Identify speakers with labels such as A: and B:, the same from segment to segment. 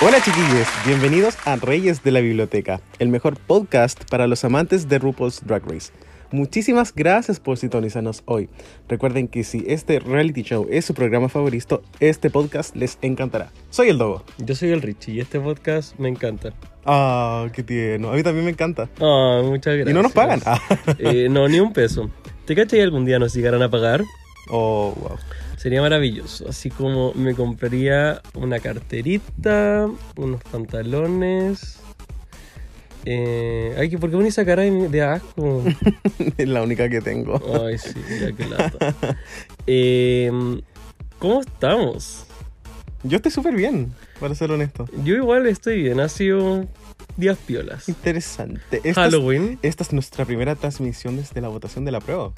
A: Hola chiquillos, bienvenidos a Reyes de la Biblioteca, el mejor podcast para los amantes de RuPaul's Drag Race. Muchísimas gracias por sintonizarnos hoy. Recuerden que si este reality show es su programa favorito, este podcast les encantará. Soy el Dogo.
B: Yo soy el Richie y este podcast me encanta.
A: Ah, qué tierno. A mí también me encanta.
B: Ah, muchas gracias.
A: Y no nos pagan. Ah.
B: Eh, no, ni un peso. ¿Te cachai que algún día nos llegaran a pagar?
A: Oh, wow.
B: Sería maravilloso. Así como me compraría una carterita, unos pantalones. Eh, ay, ¿por qué pones esa cara de, asco?
A: Es la única que tengo.
B: Ay, sí, ya que lata. Eh, ¿Cómo estamos?
A: Yo estoy súper bien, para ser honesto.
B: Yo igual estoy bien. Ha sido días piolas.
A: Interesante. Esta es,
B: Halloween,
A: esta es nuestra primera transmisión desde la votación de la prueba.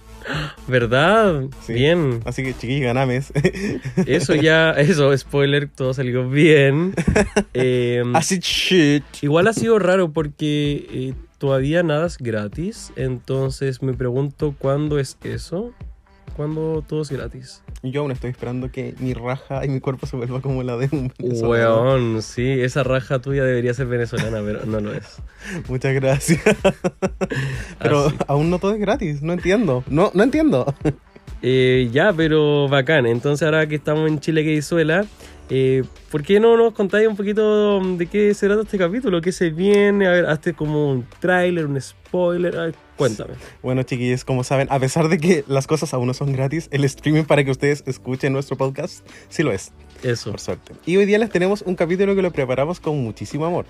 B: ¿verdad?
A: Sí.
B: Bien.
A: Así que chiquillos, ganames.
B: Eso ya, eso, spoiler, todo salió bien. Eh,
A: Así shit.
B: igual ha sido raro porque eh, todavía nada es gratis. Entonces me pregunto cuándo es eso. ¿Cuándo todo es gratis?
A: Yo aún estoy esperando que mi raja y mi cuerpo se vuelva como la de un venezolano.
B: Weón, sí, esa raja tuya debería ser venezolana, pero no lo es.
A: Muchas gracias. Pero
B: Así.
A: aún no todo es gratis. No entiendo. No, no entiendo.
B: Eh, ya, pero bacán. Entonces ahora que estamos en Chile que disuela, eh, ¿por qué no nos contáis un poquito de qué se trata este capítulo? ¿Qué se viene? A ver, hazte como un tráiler, un spoiler. Cuéntame.
A: Bueno, chiquillos, como saben, a pesar de que las cosas aún no son gratis, el streaming para que ustedes escuchen nuestro podcast sí lo es.
B: Eso.
A: por suerte. Y hoy día les tenemos un capítulo que lo preparamos con muchísimo amor.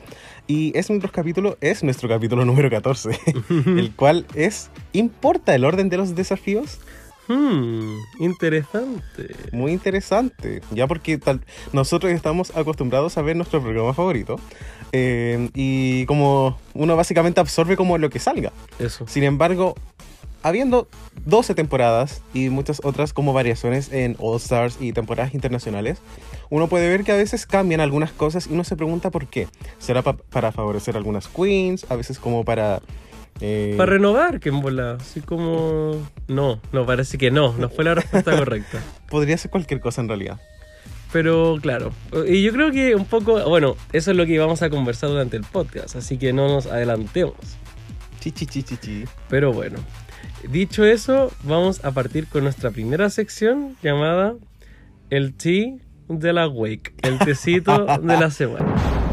A: Y es nuestro capítulo, es nuestro capítulo número 14, el cual es ¿Importa el orden de los desafíos?
B: Hmm, interesante.
A: Muy interesante, ya porque tal, nosotros estamos acostumbrados a ver nuestro programa favorito eh, y como uno básicamente absorbe como lo que salga.
B: Eso.
A: Sin embargo, habiendo 12 temporadas y muchas otras como variaciones en All Stars y temporadas internacionales, uno puede ver que a veces cambian algunas cosas y uno se pregunta por qué. ¿Será pa- para favorecer algunas queens? A veces como para... eh,
B: Para renovar, que en bola. Así como. No, no, parece que no. No fue la respuesta correcta.
A: podría ser cualquier cosa en realidad.
B: Pero claro. Y yo creo que un poco. Bueno, eso es lo que vamos a conversar durante el podcast. Así que no nos adelantemos.
A: Chi, chi, chi, chi.
B: Pero bueno. Dicho eso, vamos a partir con nuestra primera sección llamada El Tea de la Wake. El tecito de la semana.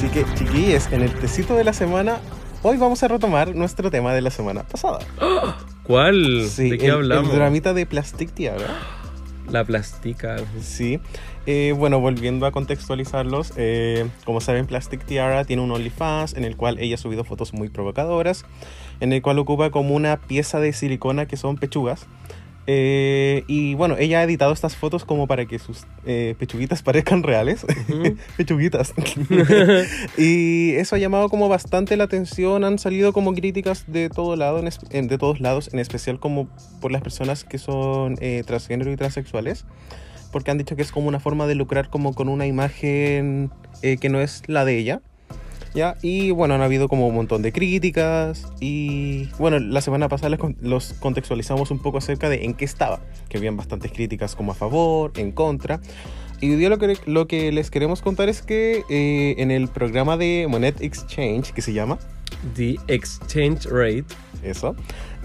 A: Así que, chiquillos, en el tecito de la semana, hoy vamos a retomar nuestro tema de la semana pasada.
B: ¿Cuál?
A: Sí,
B: ¿De qué
A: el,
B: hablamos?
A: El dramita de Plastic Tiara.
B: La plástica.
A: Sí. Eh, bueno, volviendo a contextualizarlos, eh, como saben, Plastic Tiara tiene un OnlyFans en el cual ella ha subido fotos muy provocadoras, en el cual ocupa como una pieza de silicona que son pechugas. Eh, y bueno, ella ha editado estas fotos como para que sus eh, pechuguitas parezcan reales. Pechuguitas. y eso ha llamado como bastante la atención. Han salido como críticas de todo lado, en es- en- de todos lados, en especial como por las personas que son eh, transgénero y transexuales. Porque han dicho que es como una forma de lucrar como con una imagen que no es la de ella. ¿Ya? Y bueno, han habido como un montón de críticas y bueno, la semana pasada los contextualizamos un poco acerca de en qué estaba, que habían bastantes críticas como a favor, en contra. Y hoy día lo que, lo que les queremos contar es que eh, en el programa de Monet Exchange, que se llama,
B: The Exchange Rate.
A: eso,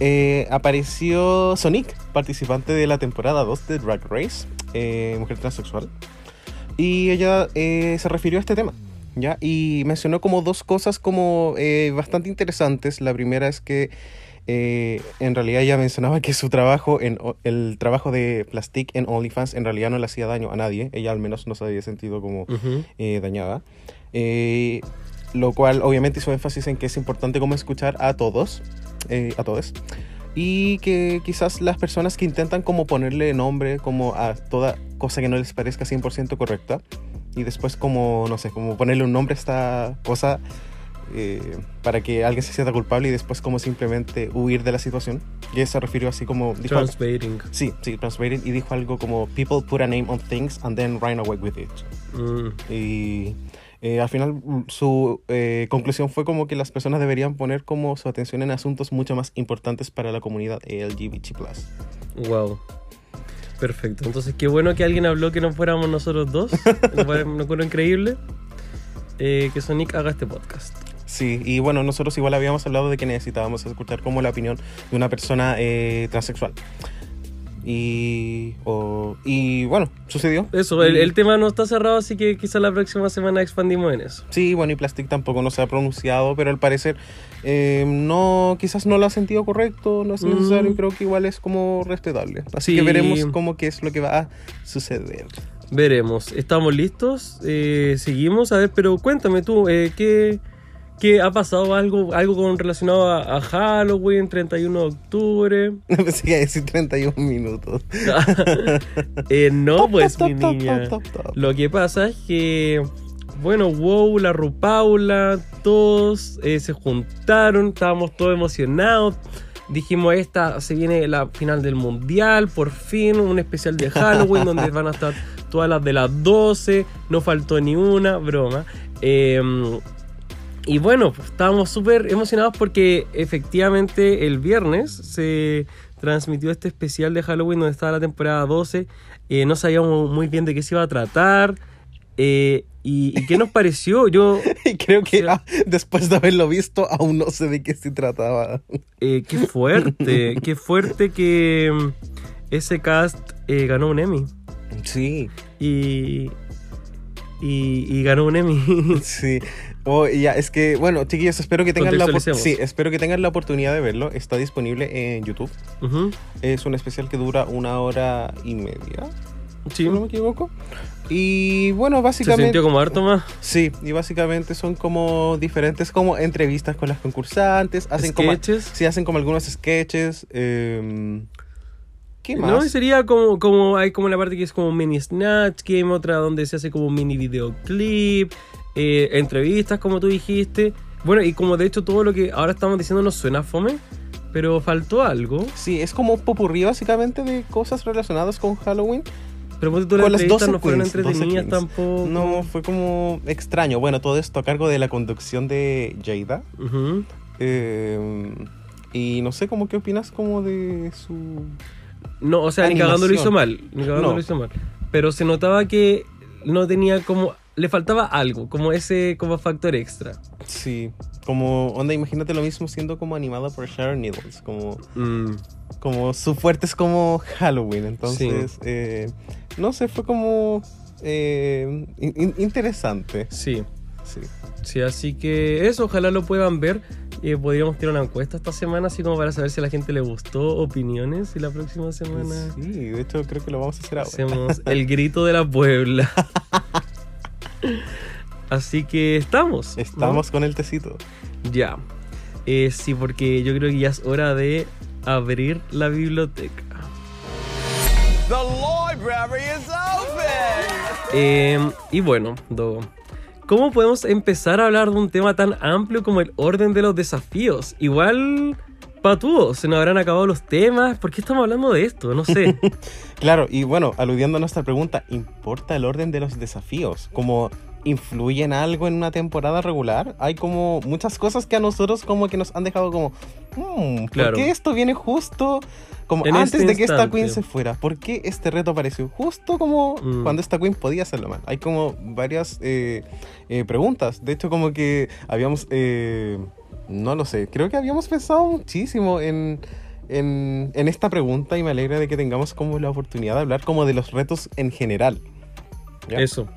A: eh, apareció Sonic, participante de la temporada 2 de Drag Race, eh, mujer transexual. Y ella se refirió a este tema, ¿ya? Y mencionó como dos cosas como eh, bastante interesantes. La primera es que eh, en realidad ella mencionaba que su trabajo, en, el trabajo de Plastic en OnlyFans, en realidad no le hacía daño a nadie. Ella al menos no se había sentido como
B: Ujú.
A: eh, dañada. Eh, lo cual obviamente hizo énfasis en que es importante como escuchar a todos, eh, a todos. Y que quizás las personas que intentan como ponerle nombre como a toda cosa que no les parezca 100% correcta y después como, no sé, como ponerle un nombre a esta cosa eh, para que alguien se sienta culpable y después como simplemente huir de la situación. Y se refirió así como... Dijo, sí, sí, translated y dijo algo como people put a name on things and then run away with it.
B: Mm.
A: Y eh, al final mm, su eh, conclusión fue como que las personas deberían poner como su atención en asuntos mucho más importantes para la comunidad LGBT+.
B: Wow. Perfecto. Entonces, qué bueno que alguien habló que no fuéramos nosotros dos. Me acuerdo increíble eh, que Sonic haga este podcast.
A: Sí, y bueno, nosotros igual habíamos hablado de que necesitábamos escuchar como la opinión de una persona eh, transexual. Y, o- y bueno, sucedió.
B: Eso, el, el tema no está cerrado, así que quizá la próxima semana expandimos en eso.
A: Sí, bueno, y Plastic tampoco no se ha pronunciado, pero al parecer eh, no, quizás no lo ha sentido correcto, no es
B: Mm.
A: necesario, y creo que igual es como respetable. Así
B: Sí.
A: que veremos cómo qué es lo que va a suceder.
B: Veremos. ¿Estamos listos? Eh, seguimos. A ver, pero cuéntame tú, eh, ¿qué, qué ha pasado? ¿Algo, algo con, relacionado a, a Halloween, 31 de octubre?
A: Pensé que iba a decir 31 minutos.
B: Eh, no, pues,
A: top,
B: mi
A: top,
B: niña.
A: top.
B: Lo que pasa es que, bueno, wow, la Rupaula, todos eh, se juntaron, estábamos todos emocionados. Dijimos, esta se viene la final del mundial, por fin, un especial de Halloween donde van a estar todas las de las 12, no faltó ni una, broma. Eh, y bueno, pues, estábamos súper emocionados porque efectivamente el viernes se transmitió este especial de Halloween donde estaba la temporada 12. Eh, no sabíamos muy bien de qué se iba a tratar. eh, y, y qué nos pareció? Yo,
A: creo que
B: O sea-
A: ah, después de haberlo visto, aún no sé de qué se trataba.
B: eh, qué fuerte, qué fuerte que mm, ese cast eh, ganó un Emmy.
A: Sí,
B: Y, y, y ganó un Emmy.
A: sí. Oh, ya, es que, bueno, chiquillos, espero que tengan la, sí, espero que tengan la oportunidad de verlo. Está disponible en YouTube.
B: Ujú,
A: Es un especial que dura una hora y media,
B: Sí,
A: si no me equivoco. Y bueno,
B: se
A: básicamente...
B: sintió como harto más.
A: Sí, y básicamente son como diferentes como entrevistas con las concursantes, hacen como
B: Sketches.
A: sí hacen como algunos sketches, em, ¿qué más?
B: No, sería como, como, hay como la parte que es como mini Snatch Game, otra donde se hace como mini videoclip, eh, entrevistas como tú dijiste. Bueno, y como de hecho todo lo que ahora estamos diciendo nos suena fome, pero faltó algo.
A: Sí, es como un popurrí básicamente de cosas relacionadas con Halloween.
B: Pero tú las
A: 12
B: no fueron
A: 12
B: entretenidas tampoco.
A: No, fue como extraño. Bueno, todo esto a cargo de la conducción de Jada. Em, y no sé cómo qué opinas como de su...
B: No, o sea, ni cagando lo hizo
A: Animación.
B: mal. Ni cagando
A: No.
B: lo hizo mal. Pero se notaba que no tenía como. Le faltaba algo, como ese como factor extra.
A: Sí, como onda, imagínate lo mismo siendo como animada por Sharon Needles, como...
B: Mm,
A: como su fuerte es como Halloween, entonces eh, no sé, fue como eh, in- in- interesante.
B: sí.
A: Sí.
B: Sí, así que eso, ojalá lo puedan ver. Eh, podríamos tirar una encuesta esta semana, así como para saber si a la gente le gustó, opiniones. Y la próxima semana
A: Sí, de hecho creo que lo vamos a hacer ahora.
B: hacemos el grito de la Puebla. así que estamos. ¿no?
A: Estamos con el tecito.
B: Ya. Eh, sí, porque yo creo que ya es hora de abrir la biblioteca.
C: The library is open!
B: Eh, y bueno, Dogo, ¿cómo podemos empezar a hablar de un tema tan amplio como el orden de los desafíos? Igual, patúo, se nos habrán acabado los temas. ¿Por qué estamos hablando de esto? No sé.
A: Claro, y bueno, aludiendo a nuestra pregunta, ¿importa el orden de los desafíos? ¿Como influyen algo en una temporada regular? Hay como muchas cosas que a nosotros como que nos han dejado como, "Hmm, ¿por
B: Claro.
A: qué esto viene justo como
B: En
A: antes
B: este
A: de que esta queen se fuera? ¿Por qué este reto apareció justo como
B: Mm.
A: cuando esta queen podía hacerlo mal? Hay como varias eh, eh, preguntas. De hecho, como que habíamos... eh, No lo sé. Creo que habíamos pensado muchísimo en, en, esta pregunta y me alegra de que tengamos como la oportunidad de hablar como de los retos en general.
B: Eso.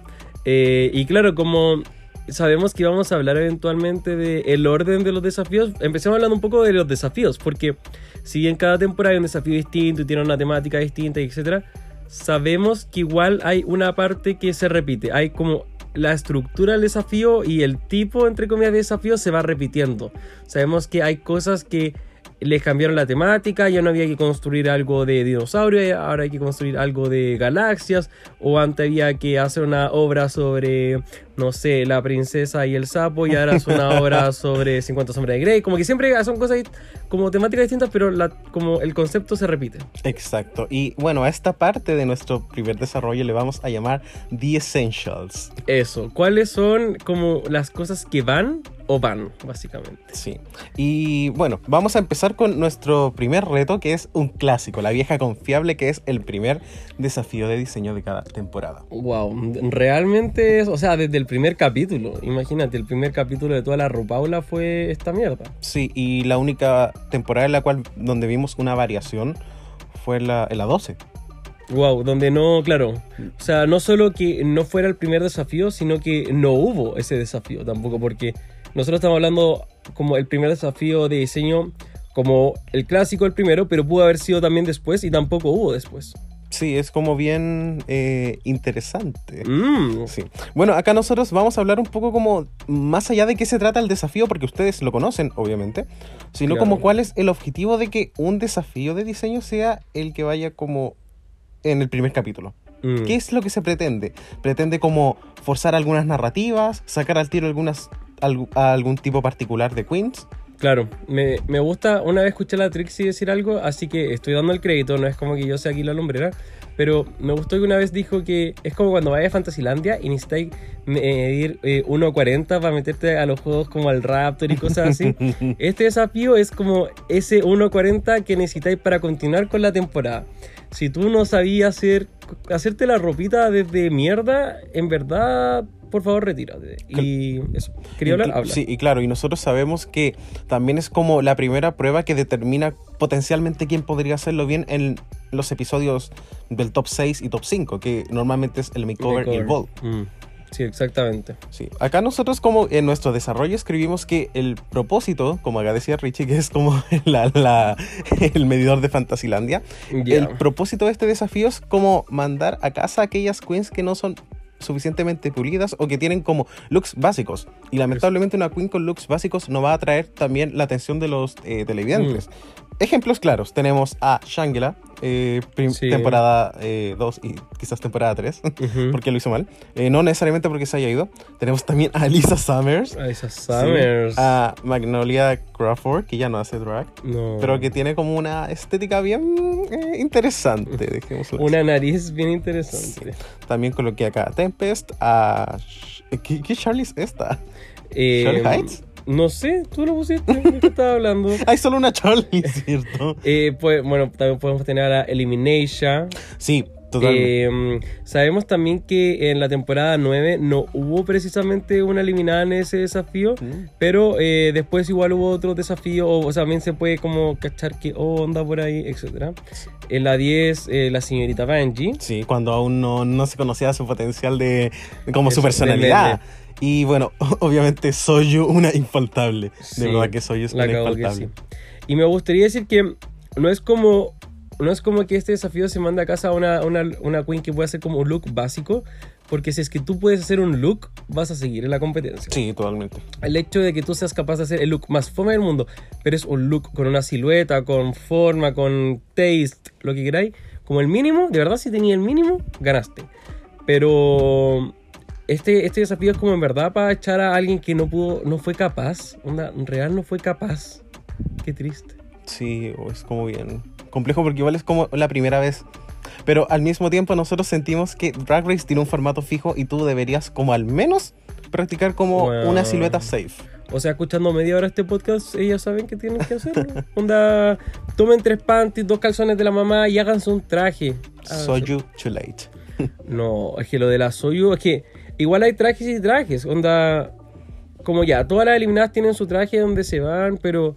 B: Eh, y claro, como sabemos que vamos a hablar eventualmente del orden de los desafíos, empecemos hablando un poco de los desafíos, porque si en cada temporada hay un desafío distinto y tiene una temática distinta, etc., sabemos que igual hay una parte que se repite. Hay como la estructura del desafío y el tipo, entre comillas, de desafío se va repitiendo. Sabemos que hay cosas que les cambiaron la temática, ya no había que construir algo de dinosaurio, ahora hay que construir algo de galaxias, o antes había que hacer una obra sobre, no sé, la princesa y el sapo, y ahora es una obra sobre 50 sombras de Grey, como que siempre son cosas como temáticas distintas, pero la, como el concepto se repite.
A: Exacto. Y bueno, a esta parte de nuestro primer desarrollo le vamos a llamar The Essentials.
B: Eso, ¿cuáles son como las cosas que van o van, básicamente?
A: Sí. Y bueno, vamos a empezar con nuestro primer reto, que es un clásico, la vieja confiable, que es el primer desafío de diseño de cada temporada.
B: Wow, realmente es, o sea, desde el primer capítulo, imagínate, el primer capítulo de toda la Rupaula fue esta mierda.
A: Sí, y la única temporada en la cual donde vimos una variación fue la, en la 12.
B: Wow, donde no, claro, o sea, no solo que no fuera el primer desafío, sino que no hubo ese desafío tampoco, porque nosotros estamos hablando como el primer desafío de diseño como el clásico el primero, pero pudo haber sido también después y tampoco hubo después.
A: Sí, es como bien eh, interesante.
B: Mm,
A: Sí. Bueno, acá nosotros vamos a hablar un poco como más allá de qué se trata el desafío, porque ustedes lo conocen, obviamente, sino
B: Claro.
A: como cuál es el objetivo de que un desafío de diseño sea el que vaya como en el primer capítulo.
B: mm.
A: ¿Qué es lo que se pretende? Pretende como forzar algunas narrativas, sacar al tiro algunas algu- a algún tipo particular de queens.
B: Claro, me, me gusta, una vez escuché a la Trixie decir algo, así que estoy dando el crédito, no es como que yo sea aquí la lumbrera, pero me gustó que una vez dijo que es como cuando vayas a Fantasylandia y necesitáis medir eh, 1.40 para meterte a los juegos como al Raptor y cosas así. este desafío es como ese 1.40 que necesitáis para continuar con la temporada. Si tú no sabías hacer, hacerte la ropita desde mierda, en verdad, por favor, retírate. Y eso, quería hablar, habla.
A: Sí, y claro, y nosotros sabemos que también es como la primera prueba que determina potencialmente quién podría hacerlo bien en los episodios del top 6 y top 5, que normalmente es el makeover, y el.
B: Mm, Sí, exactamente.
A: Sí. Acá nosotros como en nuestro desarrollo escribimos que el propósito, como acá decía Richie, que es como la- la- el medidor de Fantasilandia,
B: Ya.
A: el propósito de este desafío es como mandar a casa a aquellas queens que no son suficientemente pulidas o que tienen como looks básicos. Y lamentablemente una queen con looks básicos no va a atraer también la atención de los eh, televidentes. Ejemplos claros, tenemos a Shangela, eh,
B: Sí.
A: temporada 2 y quizás temporada 3,
B: Ujú.
A: porque lo hizo mal. Eh, no necesariamente porque se haya ido. Tenemos también a Lisa Summers.
B: A
A: sí,
B: Summers.
A: a Magnolia Crawford, que ya no hace drag,
B: no.
A: pero que tiene como una estética bien eh, interesante, dejémoslo así.
B: Una nariz bien interesante.
A: También coloqué acá a Tempest, a... ¿Qué, qué Charlie es esta?
B: Eh,
A: ¿Charlie Heights?
B: No sé, tú lo pusiste, ¿de qué estaba hablando?
A: Hay solo una Charlie, ¿cierto?
B: Eh, pues, bueno, también podemos tener a Elimination.
A: Sí, totalmente.
B: Eh, sabemos también que en la temporada 9 no hubo precisamente una eliminada en ese desafío,
A: Mm.
B: pero eh, después igual hubo otro desafío, o, o sea, también se puede como cachar que oh, onda por ahí, etc. En la 10, eh, la señorita Benji.
A: Sí, cuando aún no, no se conocía su potencial de, como su personalidad. Y bueno, obviamente soy yo una infaltable.
B: Sí,
A: de verdad que soy es una infaltable.
B: sí. Y me gustaría decir que no es como. No es como que este desafío se manda a casa a una, una, una queen que pueda hacer como un look básico, porque si es que tú puedes hacer un look, vas a seguir en la competencia.
A: Sí, totalmente.
B: El hecho de que tú seas capaz de hacer el look más fome del mundo, pero es un look con una silueta, con forma, con taste, lo que queráis, como el mínimo, de verdad, si tenía el mínimo, ganaste. Pero este, este desafío es como en verdad para echar a alguien que no pudo, no fue capaz, onda, real no fue capaz. Qué triste.
A: Sí, es como bien complejo porque igual es como la primera vez. Pero al mismo tiempo nosotros sentimos que Drag Race tiene un formato fijo y tú deberías como al menos practicar como
B: Bueno.
A: una silueta safe.
B: O sea, escuchando media hora este podcast, ellas saben que tienen que hacer. Onda, tomen tres panties, dos calzones de la mamá y háganse un traje. Háganse
A: So you too late.
B: No, es que lo de la Soyu, es que igual hay trajes y trajes. Onda, como ya, todas las eliminadas tienen su traje donde se van, pero.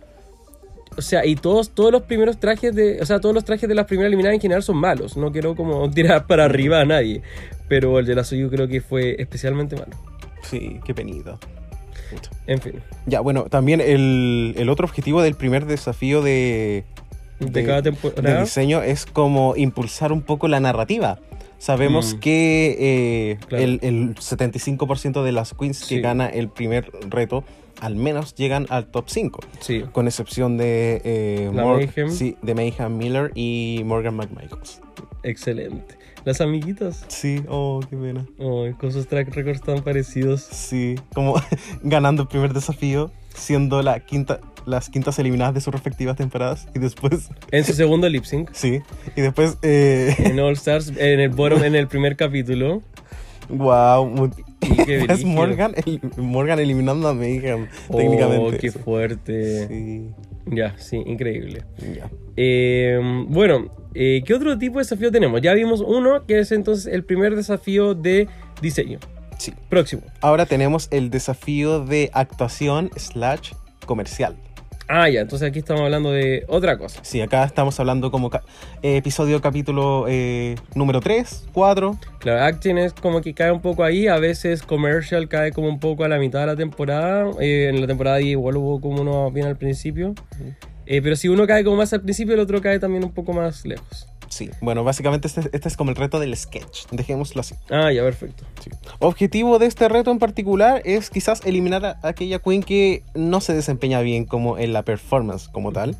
B: O sea, y todos, todos los primeros trajes de. O sea, todos los trajes de las primeras eliminadas en general son malos. No quiero como tirar para arriba a nadie. Pero el de la Soyu creo que fue especialmente malo.
A: Sí, qué penito.
B: En fin.
A: Ya, bueno, también el, el otro objetivo del primer desafío de,
B: De, cada
A: de
B: temporada.
A: diseño es como impulsar un poco la narrativa. Sabemos
B: Mm.
A: que eh,
B: Claro.
A: el, el 75% de las queens que gana el primer reto al menos llegan al top 5.
B: Sí.
A: Con excepción de, eh,
B: Mayhem.
A: sí, de Mayhem Miller y Morgan McMichaels.
B: Excelente. Las amiguitas.
A: Sí, oh, qué pena.
B: Oh, con sus track records tan parecidos.
A: Sí, como ganando el primer desafío, siendo la quinta, las quintas eliminadas de sus respectivas temporadas. Y después,
B: En su segundo lip sync.
A: sí, y después, eh,
B: En All Stars, en el bottom, en el primer capítulo.
A: wow, es. Morgan, el- Morgan eliminando a Mayhem,
B: Oh,
A: técnicamente.
B: qué fuerte.
A: Sí,
B: Ya, sí, increíble.
A: ya.
B: Eh, bueno, eh, ¿qué otro tipo de desafío tenemos? Ya vimos uno, que es entonces el primer desafío de diseño.
A: Sí.
B: Próximo.
A: Ahora tenemos el desafío de actuación slash comercial.
B: Ah, ya, entonces aquí estamos hablando de otra cosa.
A: Sí, acá estamos hablando como ca- eh, episodio capítulo eh, número 3, 4.
B: Claro, acting es como que cae un poco ahí, a veces commercial cae como un poco a la mitad de la temporada. eh, en la temporada 10 igual hubo como uno bien al principio. Eh, pero si uno cae como más al principio, el otro cae también un poco más lejos.
A: Sí, bueno, básicamente este, este es como el reto del sketch, dejémoslo así.
B: Ah, ya, perfecto.
A: Sí. Objetivo de este reto en particular es quizás eliminar a aquella queen que no se desempeña bien como en la performance como tal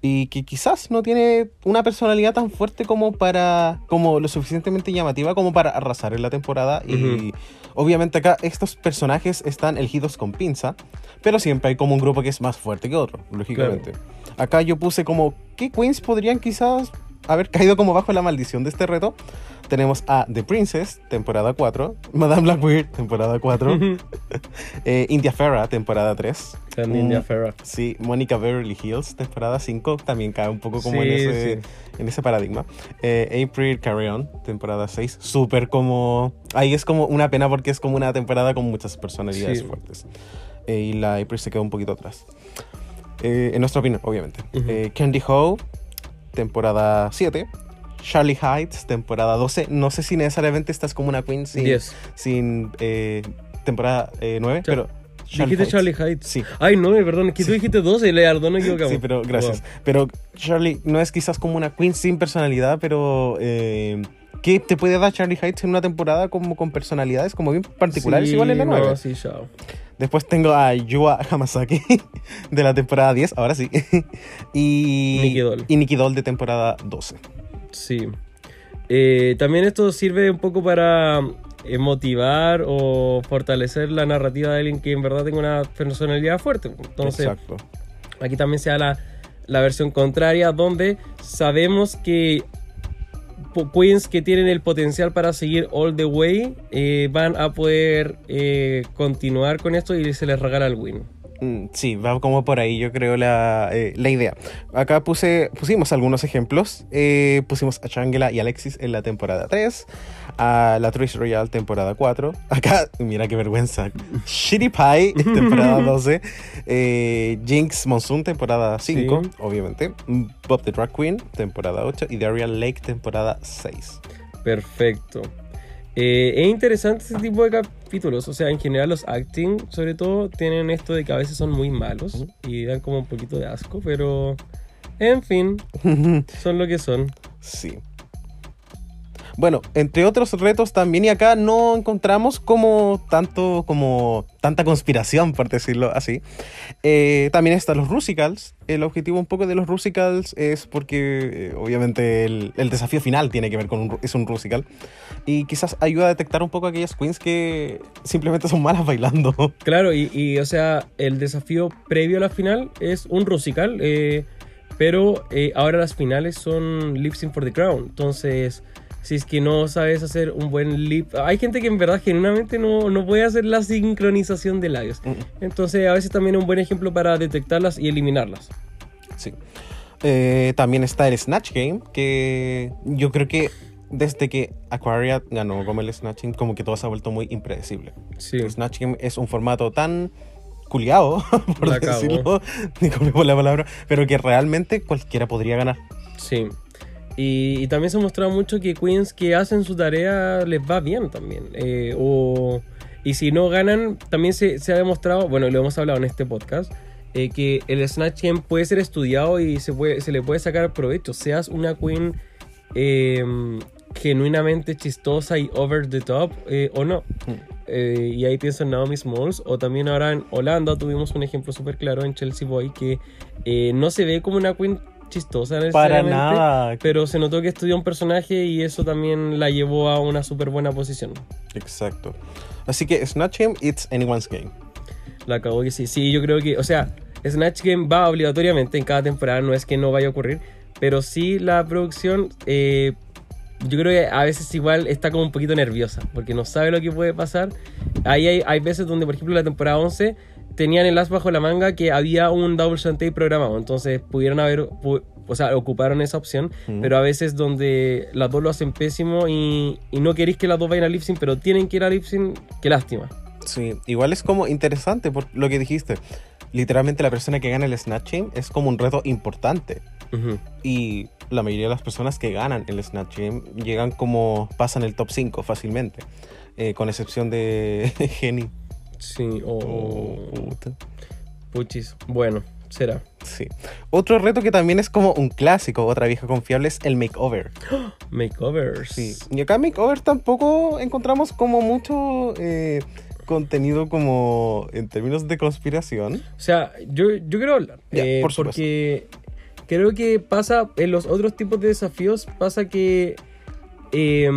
A: y que quizás no tiene una personalidad tan fuerte como para como lo suficientemente llamativa como para arrasar en la temporada y obviamente acá estos personajes están elegidos con pinza, pero siempre hay como un grupo que es más fuerte que otro, lógicamente. Acá yo puse como qué queens podrían quizás haber caído como bajo la maldición de este reto. Tenemos a The Princess, temporada 4, Madame Blackbeard, temporada 4, eh, India Farah, temporada 3.
B: Grande India
A: Mm,
B: Farrah.
A: Sí, Mónica Beverly Hills, temporada 5, también cae un poco como
B: Sí,
A: en, ese,
B: sí.
A: en ese paradigma. Eh, April Carry On, temporada 6, súper como... Ahí es como una pena porque es como una temporada con muchas personalidades
B: Sí.
A: fuertes. Eh, y la April se quedó un poquito atrás. En nuestra opinión, obviamente. Candy Ho, temporada 7. Charlie Heights, temporada 12. No sé si necesariamente esta es como una queen sin,
B: 10.
A: sin eh, temporada 9,
B: Cha-
A: pero...
B: Dijiste Charlie Heights.
A: Sí.
B: Ay, no, perdón, es que tú dijiste 12, Leonardo, no equivocamos.
A: Sí, pero gracias.
B: Wow.
A: Pero Charlie no es quizás como una queen sin personalidad, pero eh, ¿qué te puede dar Charlie Heights en una temporada como con personalidades como bien particulares
B: Sí,
A: igual en la
B: no,
A: 9?
B: sí, chao.
A: Después tengo a Yua Hamasaki de la temporada 10, ahora sí. y
B: Nikki Doll.
A: Y Doll de temporada 12.
B: Sí. Eh, también esto sirve un poco para eh, motivar o fortalecer la narrativa de alguien que en verdad tenga una personalidad fuerte. Entonces,
A: Exacto.
B: aquí también se da la, la versión contraria, donde sabemos que queens que tienen el potencial para seguir all the way eh, van a poder eh, continuar con esto y se les regala el win.
A: Mm, Sí, va como por ahí, yo creo, la, eh, la idea. Acá puse, pusimos algunos ejemplos. Eh, pusimos a Changela y Alexis en la temporada 3, a la Trish Royale temporada 4. Acá, mira qué vergüenza. Shitty Pie temporada 12. eh, Jinx Monsoon temporada 5,
B: Sí.
A: obviamente. Bob the Drag Queen temporada 8 y Darial Lake temporada 6.
B: Perfecto. Eh, es interesante este tipo de capítulos. O sea, en general los acting, sobre todo, tienen esto de que a veces son muy malos y dan como un poquito de asco, pero en fin, son lo que son.
A: Sí. Bueno, entre otros retos también y acá no encontramos como tanto como tanta conspiración, por decirlo así. Eh, también están los Rusicals. El objetivo un poco de los Rusicals es porque eh, obviamente el, desafío final tiene que ver con un, es un Rusical y quizás ayuda a detectar un poco aquellas queens que simplemente son malas bailando.
B: Claro, y, y, o sea, el desafío previo a la final es un Rusical, eh, pero ahora las finales son Lip Sync for the Crown. Entonces, si es que no sabes hacer un buen lip. Hay gente que en verdad genuinamente no, no puede hacer la sincronización de labios.
A: Mm.
B: Entonces, a veces también es un buen ejemplo para detectarlas y eliminarlas.
A: Sí. Eh, también está el Snatch Game, que yo creo que desde que Aquaria ganó como el Snatching, como que todo se ha vuelto muy impredecible.
B: Sí.
A: El Snatch Game es un formato tan culiado, por
B: La
A: decirlo, por la palabra, pero que realmente cualquiera podría ganar.
B: Sí. Y, y también se ha mostrado mucho que queens que hacen su tarea les va bien también. Eh, o, y si no ganan, también se, se ha demostrado, bueno, lo hemos hablado en este podcast, eh, que el Snatch Game puede ser estudiado y se, puede, se le puede sacar provecho. Seas una queen eh, genuinamente chistosa y over the top eh, o no. Eh, y ahí pienso en Naomi Smalls. O también ahora en Holanda tuvimos un ejemplo súper claro en Chelsea Boy que eh, no se ve como una queen chistosa
A: Para nada.
B: Pero se notó que estudió un personaje y eso también la llevó a una súper buena posición.
A: Exacto. Así que Snatch Game, it's anyone's game.
B: La acabó que sí. Sí, yo creo que, o sea, Snatch Game va obligatoriamente en cada temporada, no es que no vaya a ocurrir, pero sí la producción, eh, yo creo que a veces igual está como un poquito nerviosa, porque no sabe lo que puede pasar. Ahí hay, hay veces donde, por ejemplo, la temporada 11 tenían el as bajo la manga que había un double shanty programado, entonces pudieron haber, pu- o sea, ocuparon esa opción,
A: Mm.
B: pero a veces donde las dos lo hacen pésimo y, y no queréis que las dos vayan a lip sync, pero tienen que ir a lip sync, qué lástima.
A: Sí, igual es como interesante por lo que dijiste. Literalmente la persona que gana el Snatch Game es como un reto importante.
B: Ujú.
A: Y la mayoría de las personas que ganan el Snatch Game llegan como pasan el top 5 fácilmente. Eh, con excepción de Jenny.
B: Sí, o...
A: Oh, puta.
B: Puchis. Bueno, será.
A: Sí. Otro reto que también es como un clásico, otra vieja confiable, es el makeover.
B: Makeovers.
A: Sí. Y acá en makeover tampoco encontramos como mucho eh, contenido como en términos de conspiración.
B: O sea, yo, yo quiero hablar.
A: Ya,
B: eh,
A: por
B: porque creo que pasa en los otros tipos de desafíos, pasa que eh,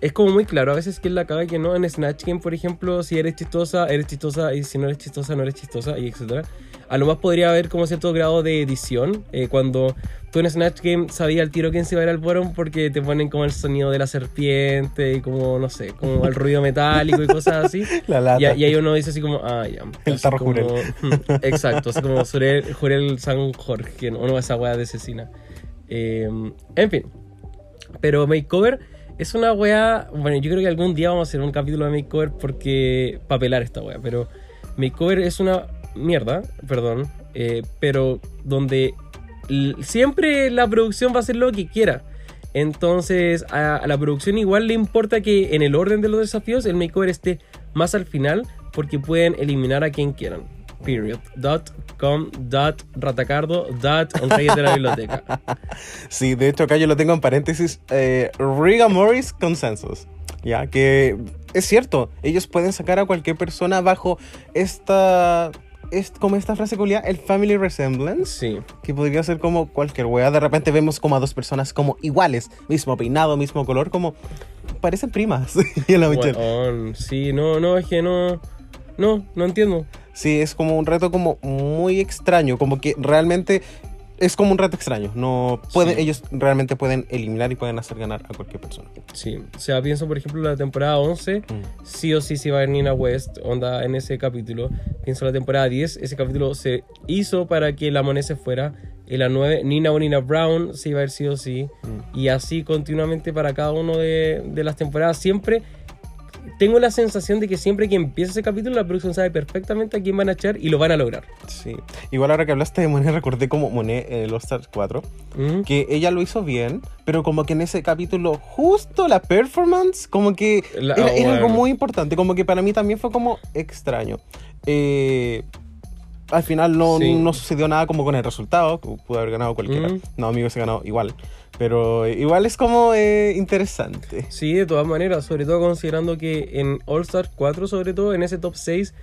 B: es como muy claro. A veces que es la caga que no. En Snatch Game, por ejemplo, si eres chistosa, eres chistosa. Y si no eres chistosa, no eres chistosa. Y etcétera. A lo más podría haber como cierto grado de edición. eh, cuando tú en Snatch Game sabías al tiro quién se iba a ir al bottom porque te ponen como el sonido de la serpiente y como, no sé, como el ruido metálico y cosas así.
A: La lata.
B: Y, y ahí uno dice así como, ah, ya.
A: El tarro
B: como-
A: Jurel.
B: Mm, Exacto, así como Jurel, Jurel San Jorge, ¿no? no esa weá de asesina. Eh, en fin. Pero Makeover es una weá. Bueno, yo creo que algún día vamos a hacer un capítulo de Makeover porque. para pelar esta weá. Pero Makeover es una mierda, perdón. eh, pero donde siempre la producción va a hacer lo que quiera. Entonces, a, a la producción igual le importa que en el orden de los desafíos el makeover esté más al final porque pueden eliminar a quien quieran. Period. Dot com. Dot ratacardo. Dot reyes de la biblioteca.
A: Sí, de hecho acá yo lo tengo en paréntesis. Eh, Riga Morris Consensus. Ya, que es cierto, ellos pueden sacar a cualquier persona bajo esta... Es como esta frase culia, el family resemblance,
B: Sí.
A: que podría ser como cualquier wea. De repente vemos como a dos personas como iguales, mismo peinado, mismo color, como parecen primas. Y la
B: sí, no, no, es que no. No, no entiendo.
A: Sí, es como un reto como muy extraño, como que realmente es como un reto extraño. No pueden,
B: Sí.
A: ellos realmente pueden eliminar y pueden hacer ganar a cualquier persona.
B: Sí. O sea, pienso, por ejemplo, la temporada 11.
A: Mm.
B: sí o sí se va a ver Nina West, onda en ese capítulo. Pienso la temporada 10, ese capítulo se hizo para que la moneda se fuera. En la 9, Nina o Nina Brown se iba a ver sí o sí.
A: Mm.
B: Y así continuamente para cada uno de, de las temporadas. Siempre tengo la sensación de que siempre que empieza ese capítulo, la producción sabe perfectamente a quién van a echar y lo van a lograr.
A: Sí. Igual ahora que hablaste de Monet, recordé como Monet en el All Stars 4,
B: Ujú.
A: que ella lo hizo bien, pero como que en ese capítulo, justo la performance, como que
B: La-
A: era, era algo muy importante, como que para mí también fue como extraño. Eh, al final no,
B: Sí.
A: no sucedió nada como con el resultado, pudo haber ganado cualquiera.
B: Mm.
A: No, amigo, se ganó igual. Pero eh, igual es como eh, interesante.
B: Sí, de todas maneras, sobre todo considerando que en All Stars 4, sobre todo en ese top 6,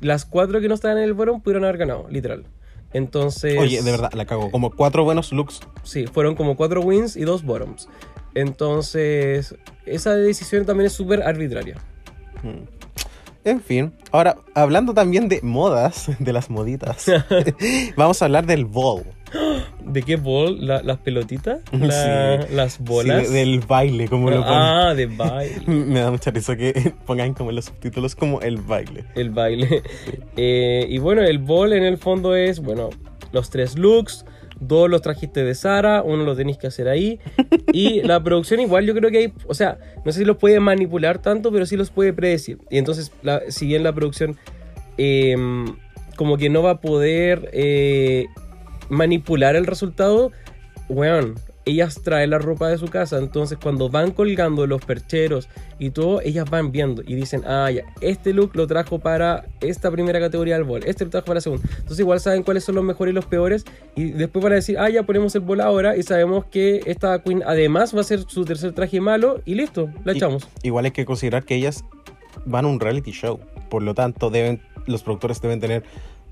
B: las cuatro que no estaban en el bottom pudieron haber ganado, literal. Entonces.
A: Oye, de verdad, la cago. Como cuatro buenos looks.
B: Sí, fueron como cuatro wins y dos bottoms. Entonces, esa decisión también es súper arbitraria.
A: Mm. En fin, ahora hablando también de modas, de las moditas, vamos a hablar del ball.
B: ¿De qué ball? ¿La- ¿Las pelotitas? La-
A: Sí.
B: ¿Las bolas?
A: Sí, de- del baile, como lo ponen.
B: ah, de baile.
A: Me da mucha risa que pongan como los subtítulos como el baile.
B: El baile. Eh, y bueno, el ball en el fondo es, bueno, los tres looks. Dos los trajiste de Sara, uno lo tenéis que hacer ahí. Y la producción igual yo creo que hay, o sea, no sé si los puede manipular tanto, pero sí los puede predecir. Y entonces, la- si bien la producción em, como que no va a poder eh, manipular el resultado, weón, ellas traen la ropa de su casa, entonces cuando van colgando los percheros y todo, ellas van viendo y dicen, ah, ya, este look lo trajo para esta primera categoría del bol, este lo trajo para la segunda. Entonces igual saben cuáles son los mejores y los peores y después van a decir, ah, ya ponemos el bol ahora y sabemos que esta queen además va a ser su tercer traje malo y listo, la
A: Y-
B: echamos.
A: Igual hay que considerar que ellas van a un reality show. Por lo tanto, deben, los productores deben tener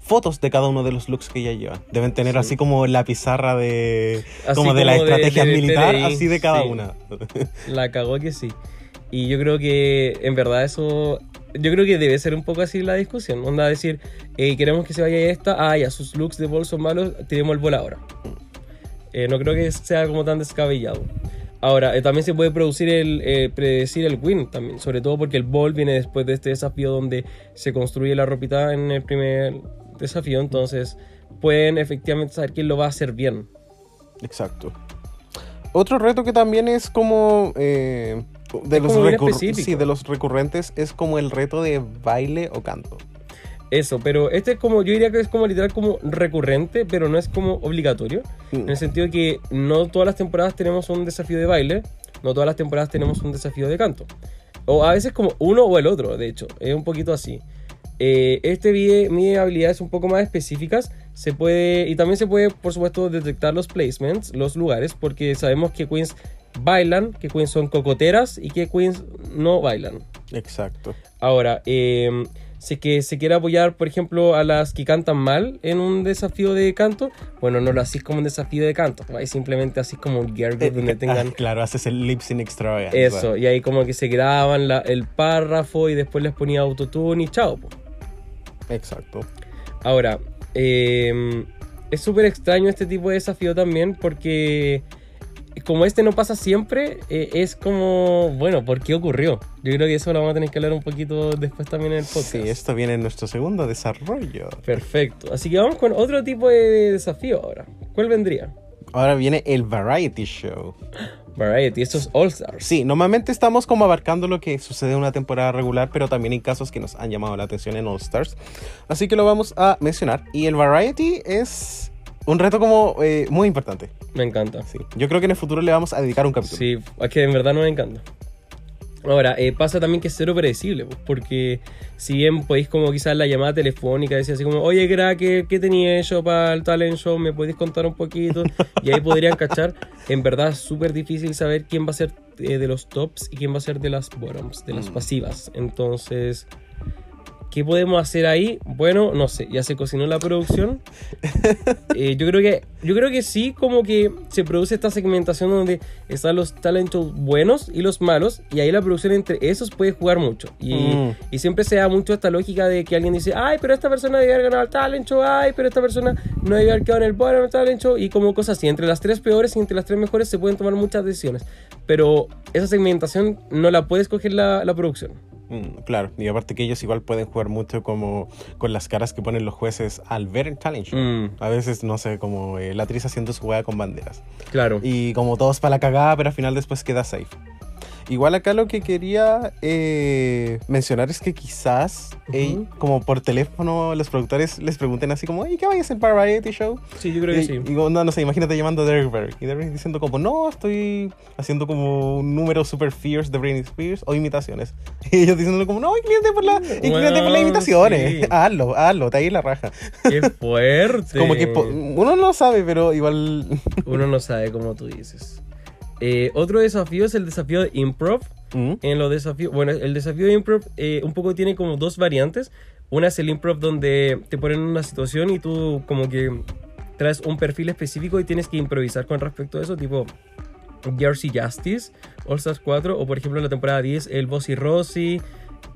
A: fotos de cada uno de los looks que ella lleva. Deben tener
B: Sí.
A: así como la pizarra de
B: Así
A: como de la
B: como de-
A: estrategia
B: de- de
A: militar,
B: PDI,
A: así de cada
B: sí.
A: una.
B: La cagó que sí. Y yo creo que en verdad eso. Yo creo que debe ser un poco así la discusión. Onda decir, eh, queremos que se vaya esta. Ah, ya, sus looks de bol son malos, tiremos el bol ahora. Eh, no creo que sea como tan descabellado. Ahora, eh, también se puede producir el, eh, predecir el win también, sobre todo porque el ball viene después de este desafío donde se construye la ropita en el primer desafío, entonces pueden efectivamente saber quién lo va a hacer bien.
A: Exacto. Otro reto que también es como eh, de
B: Es
A: los
B: como
A: sí, de los recurrentes es como el reto de baile o canto.
B: Eso, pero este es como, yo diría que es como literal como recurrente, pero no es como obligatorio.
A: Mm.
B: En el sentido de que no todas las temporadas tenemos un desafío de baile, no todas las temporadas tenemos un desafío de canto. O a veces como uno o el otro, de hecho, es un poquito así. Eh, este mide, mide habilidades un poco más específicas, se puede, y también se puede, por supuesto, detectar los placements, los lugares, porque sabemos que queens bailan, que queens son cocoteras y que queens no bailan.
A: Exacto.
B: Ahora, eh, si que se quiere apoyar, por ejemplo, a las que cantan mal en un desafío de canto, bueno, no lo hacís como un desafío de canto, ahí simplemente así como un girl group donde
A: Ah,
B: tengan
A: claro, haces el lip sync extravaganza.
B: eso, y ahí como que se graban la- el párrafo y después les ponía autotune y chao. po.
A: Exacto.
B: Ahora, eh, es súper extraño este tipo de desafío también porque como este no pasa siempre, eh, es como, bueno, ¿por qué ocurrió? Yo creo que eso lo vamos a tener que hablar un poquito después también en el podcast.
A: Sí, esto viene en nuestro segundo desarrollo.
B: Perfecto. Así que vamos con otro tipo de desafío ahora. ¿Cuál vendría?
A: Ahora viene el variety show.
B: Variety, estos es All Stars.
A: Sí, normalmente estamos como abarcando lo que sucede en una temporada regular, pero también hay casos que nos han llamado la atención en All Stars. Así que lo vamos a mencionar. Y el variety es un reto como eh, muy importante.
B: Me encanta.
A: Sí. Yo creo que en el futuro le vamos a dedicar un capítulo.
B: Sí, es que en verdad no me encanta. Ahora, eh, pasa también que es cero predecible, pues, porque si bien podéis como quizás la llamada telefónica decir así como, oye, Gra, ¿qué, qué tenía yo para el talent show? ¿Me podéis contar un poquito? Y ahí podrían cachar. En verdad es súper difícil saber quién va a ser eh, de los tops y quién va a ser de las bottoms, de las
A: Mm.
B: pasivas. Entonces, ¿qué podemos hacer ahí? Bueno, no sé, ya se cocinó la producción. Eh, yo creo que yo creo que sí como que se produce esta segmentación donde están los talentos buenos y los malos y ahí la producción entre esos puede jugar mucho y,
A: Mm.
B: y siempre se da mucho esta lógica de que alguien dice ay pero esta persona debe haber ganado el talent show ay pero esta persona no debe haber quedado en el bottom talent show y como cosas así entre las tres peores y entre las tres mejores se pueden tomar muchas decisiones pero esa segmentación no la puede escoger la, la producción
A: Mm, claro, y aparte que ellos igual pueden jugar mucho como con las caras que ponen los jueces al ver el show.
B: Mm,
A: A veces, no sé, como eh, la actriz haciendo su juega con banderas.
B: claro
A: Y como todos para la cagada, pero al final después queda safe. Igual acá lo que quería eh, mencionar es que quizás, eh,
B: Ujú.
A: como por teléfono, los productores les pregunten así como, ¿y qué vaya a hacer para Variety Show?
B: sí yo creo que
A: y,
B: sí
A: y no, no sé, imagínate llamando a Derek Barry. Y Derek diciendo como, no, estoy haciendo como un número super fierce de Britney Spears o imitaciones. Y ellos diciéndole como, no, inclínate por, la, inclínate por las
B: Bueno,
A: imitaciones.
B: sí.
A: hazlo, hazlo, te ahí la raja.
B: qué fuerte
A: Como que uno no sabe, pero igual...
B: Uno no sabe como tú dices. Eh, otro desafío es el desafío de improv.
A: ¿Mm?
B: En los desafíos, bueno, el desafío de improv eh, un poco tiene como dos variantes. Una es el improv donde te ponen en una situación y tú como que traes un perfil específico y tienes que improvisar con respecto a eso, tipo Jersey Justice, All Stars 4, o por ejemplo en la temporada 10 el Bossy Rossi,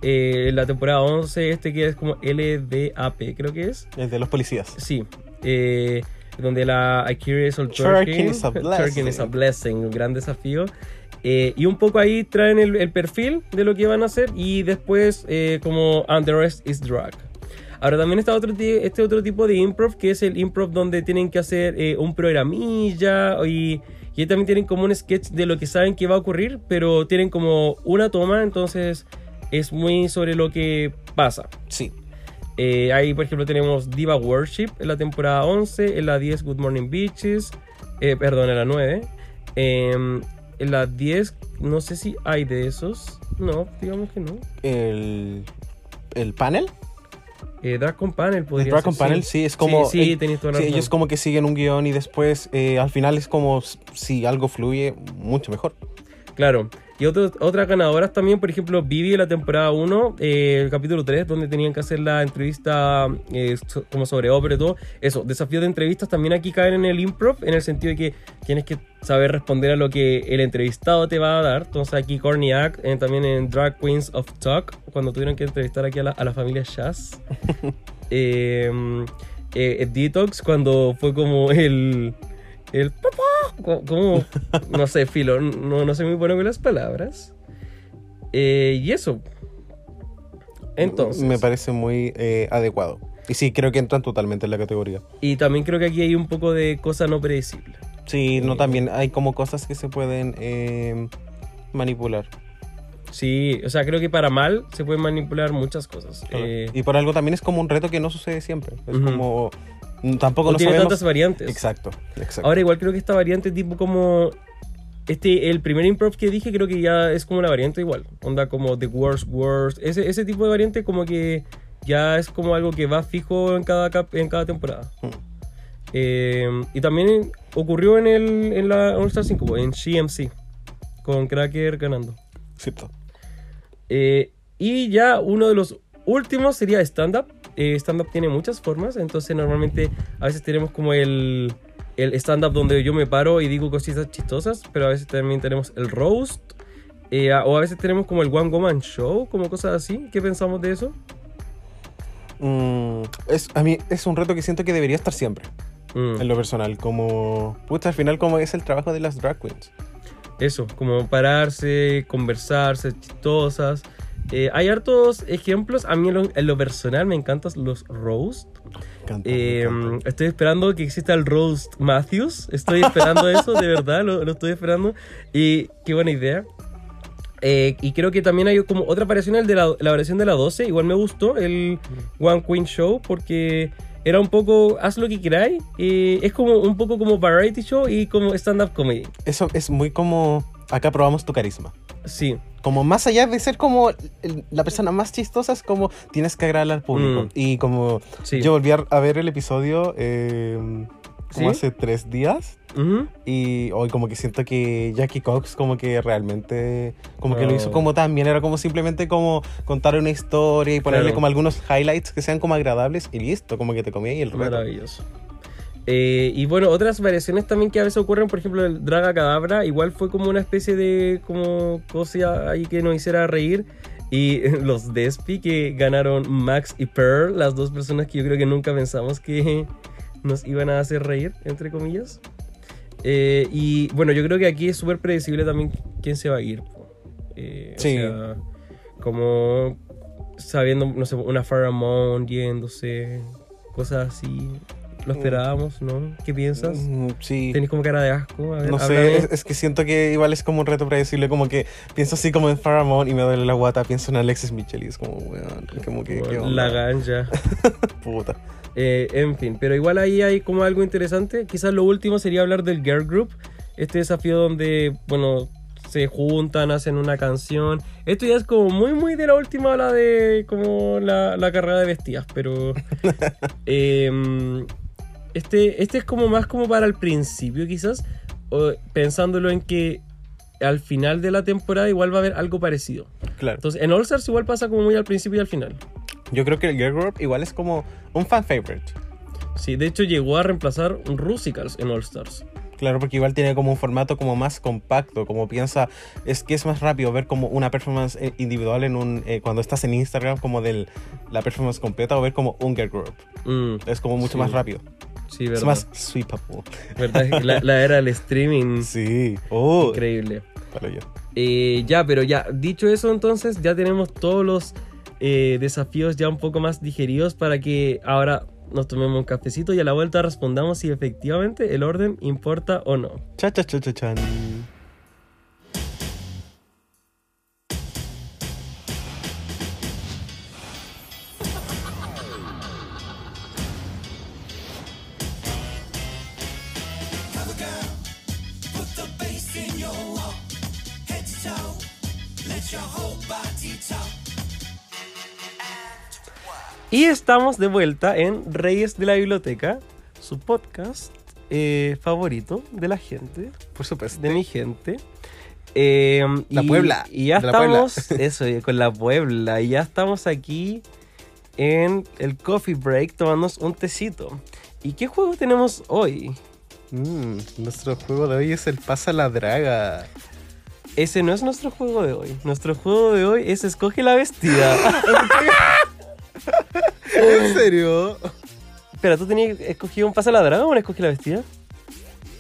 B: eh, la temporada 11 este que es como LDAP, creo que es.
A: El de los policías.
B: Sí. eh, donde la is all
A: Twerking
B: twerking.
A: is a
B: is a
A: blessing.
B: un gran desafío. Eh, y un poco ahí traen el, el perfil de lo que van a hacer y después como como And the rest is drag. Ahora también está otro, este otro tipo de improv que es el improv donde tienen que hacer eh, un programilla y, y también tienen como un sketch de lo que saben que va a ocurrir, pero tienen como una toma, entonces es muy sobre lo que pasa.
A: Sí.
B: Eh, ahí, por ejemplo, tenemos Diva Worship en la temporada 11, en la 10 Good Morning Beaches, eh, perdón, en la 9. em, en la 10, no sé si hay de esos. No, digamos que no.
A: El, el panel.
B: Eh, Dragon Panel
A: El
B: podría
A: Dragon
B: ser,
A: Panel, sí, es como.
B: Sí, sí
A: eh,
B: tenéis toda la
A: sí, ellos como que siguen un guion y después eh, al final es como si algo fluye mucho mejor.
B: Claro. Y otro- otras ganadoras también, por ejemplo, Vivi de la temporada 1, eh, el capítulo 3, donde tenían que hacer la entrevista eh, so- como sobre ópera y todo. Eso, desafíos de entrevistas también aquí caen en el improv, en el sentido de que tienes que saber responder a lo que el entrevistado te va a dar. Entonces aquí Corniac, eh, también en Drag Queens of Talk, cuando tuvieron que entrevistar aquí a la, a la familia Shaz. eh, eh, Detox, cuando fue como el... El papá, co- como, no sé, filo, no, no soy muy bueno con las palabras. Eh, y eso. Entonces.
A: Me parece muy eh, adecuado. Y sí, creo que entran totalmente en la categoría.
B: Y también creo que aquí hay un poco de cosa no predecible.
A: Sí, no, también hay como cosas que se pueden eh, manipular.
B: Sí, o sea, creo que para mal se pueden manipular muchas cosas.
A: Claro.
B: Eh,
A: y por algo también es como un reto que no sucede siempre. Es como. Tampoco
B: no
A: no
B: tiene
A: sabemos.
B: tantas variantes.
A: Exacto, exacto.
B: Ahora igual creo que esta variante tipo como... Este, el primer improv que dije creo que ya es como la variante igual. Onda como The Worst Worst. Ese, ese tipo de variante como que ya es como algo que va fijo en cada, cap- en cada temporada.
A: Mm.
B: Eh, y también ocurrió en, el, en la All Star 5, en CMC, con Cracker ganando.
A: Cierto.
B: Eh, y ya uno de los últimos sería stand-up. Eh, stand-up tiene muchas formas, entonces normalmente a veces tenemos como el, el stand-up donde yo me paro y digo cositas chistosas, pero a veces también tenemos el roast. eh, o a veces tenemos como el One Woman Show, como cosas así. ¿Qué pensamos de eso?
A: Mm, es, a mí es un reto que siento que debería estar siempre.
B: Mm,
A: En lo personal. Como. Puta, al final, como es el trabajo de las drag queens.
B: Eso, como pararse, conversar, ser chistosas. Eh, hay hartos ejemplos. A mí en lo, en lo personal me encantan los roast.
A: Encanta,
B: Eh, estoy esperando que exista el Roast Matthews. Estoy esperando eso, de verdad, lo, lo estoy esperando. Y qué buena idea. Eh, y creo que también hay como otra variación, el de la, la variación de la 12. Igual me gustó el One Queen Show porque era un poco, haz lo que queráis. eh, es como un poco como variety show y como stand-up comedy.
A: Eso es muy como. Acá probamos tu carisma.
B: Sí,
A: Como más allá de ser como la persona más chistosa, es como tienes que agradarle al público.
B: Mm.
A: Y como
B: sí.
A: yo volví a, ver el episodio eh, como
B: ¿Sí?
A: hace tres días. Y hoy como que siento que Jackie Cox como que realmente como que lo hizo
B: Oh.
A: como tan bien. Era como simplemente como contar una historia y ponerle
B: Claro.
A: como algunos highlights que sean como agradables y listo. Como que te comía y el reto.
B: Maravilloso. Eh, y bueno, otras variaciones también que a veces ocurren, por ejemplo, el Draga Cadabra, igual fue como una especie de como cosa ahí que nos hiciera reír. Y los Despi que ganaron Max y Pearl, las dos personas que yo creo que nunca pensamos que nos iban a hacer reír, entre comillas. Eh, y bueno, yo creo que aquí es súper predecible también quién se va a ir. Eh, o
A: Sí.
B: sea, como sabiendo, no sé, una Pharamond yéndose, cosas así. Lo esperábamos, ¿no? ¿Qué piensas?
A: Mm, Sí.
B: Tenés como cara de asco. A ver,
A: No sé, es, es que siento que igual es como un reto predecible, como que pienso así como en Faramond y me duele la guata, pienso en Alexis Michel y es como, weón, como que, ¿qué onda?
B: La ganja.
A: Puta.
B: Eh, en fin, pero igual ahí hay como algo interesante. Quizás lo último sería hablar del Girl Group. Este desafío donde, bueno, se juntan, hacen una canción. Esto ya es como muy, muy de la última ola de como la, la carrera de bestias, pero... em, este, este es como más como para el principio quizás, o pensándolo en que al final de la temporada igual va a haber algo parecido.
A: Claro.
B: Entonces en All Stars igual pasa como muy al principio y al final.
A: Yo creo que el Girl Group igual es como un fan favorite.
B: Sí, de hecho llegó a reemplazar Rusicals en All Stars.
A: Claro, porque igual tiene como un formato como más compacto, como piensa, es que es más rápido ver como una performance eh, individual en un, eh, cuando estás en Instagram como de la performance completa o ver como un girl group.
B: Mm,
A: Es como mucho
B: Sí.
A: más rápido.
B: Sí,
A: Es
B: verdad.
A: más sweepable.
B: verdad es la, la era del streaming.
A: Sí. Oh.
B: Increíble. Eh, ya, pero ya, dicho eso, entonces ya tenemos todos los eh, desafíos ya un poco más digeridos para que ahora nos tomemos un cafecito y a la vuelta respondamos si efectivamente el orden importa o no.
A: Cha cha cha cha chan.
B: Estamos de vuelta en Reyes de la Biblioteca, su podcast eh, favorito de la gente,
A: Por supuesto.
B: de mi gente. Eh,
A: La
B: y-
A: Puebla,
B: Y ya estamos, eso, y con la Puebla. Y ya estamos aquí en el coffee break tomándonos un tecito. ¿Y qué juego tenemos hoy?
A: Mm, nuestro juego de hoy es el Pasa la Draga.
B: Ese no es nuestro juego de hoy. Nuestro juego de hoy es Escoge la vestida.
A: ¿En serio?
B: Espera, ¿tú tenías escogido un pasa la draga o un escoge la vestida?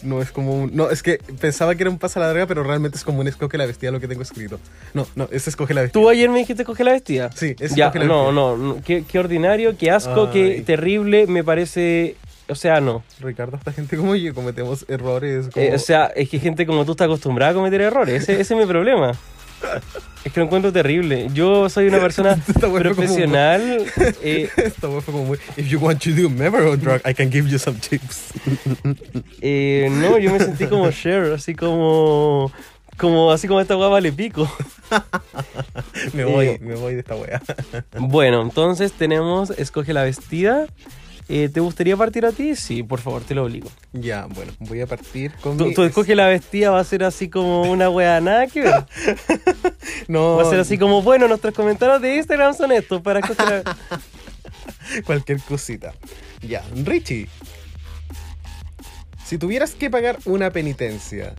A: No es como un. No, es que pensaba que era un Pasa la Draga, pero realmente es como un Escoge la Vestida lo que tengo escrito. No, no, es Escoge la Vestida.
B: Tú ayer me dijiste escoge la vestida.
A: Sí, es
B: Ya,
A: Escoge la
B: no,
A: Vestida.
B: no, no, qué, qué ordinario, qué asco, qué
A: Ay.
B: terrible, me parece, o sea, no.
A: Ricardo, esta gente como yo cometemos errores. Como...
B: Eh, o sea, es que gente como tú está acostumbrada a cometer errores, ese, ese es mi problema. Es que lo encuentro terrible. Yo soy una persona
A: como-
B: profesional. eh,
A: Esta fue como muy. If you want to do member on drug, I can give you some tips.
B: eh, no, yo me sentí como Cher, así como. Como, así como esta guapa vale pico.
A: me voy,
B: Eh.
A: me voy de esta wea.
B: Bueno, entonces tenemos Escoge la vestida. Eh, ¿Te gustaría partir a ti? Sí, por favor, te lo obligo.
A: ya, bueno, voy a partir con.
B: Tú,
A: mi-
B: tú escoge la vestida, va a ser así como una wea nada que ver.
A: No,
B: Va a ser así como, bueno, nuestros comentarios de Instagram son estos para escoger la-
A: cualquier cosita. Ya, Richie. Si tuvieras que pagar una penitencia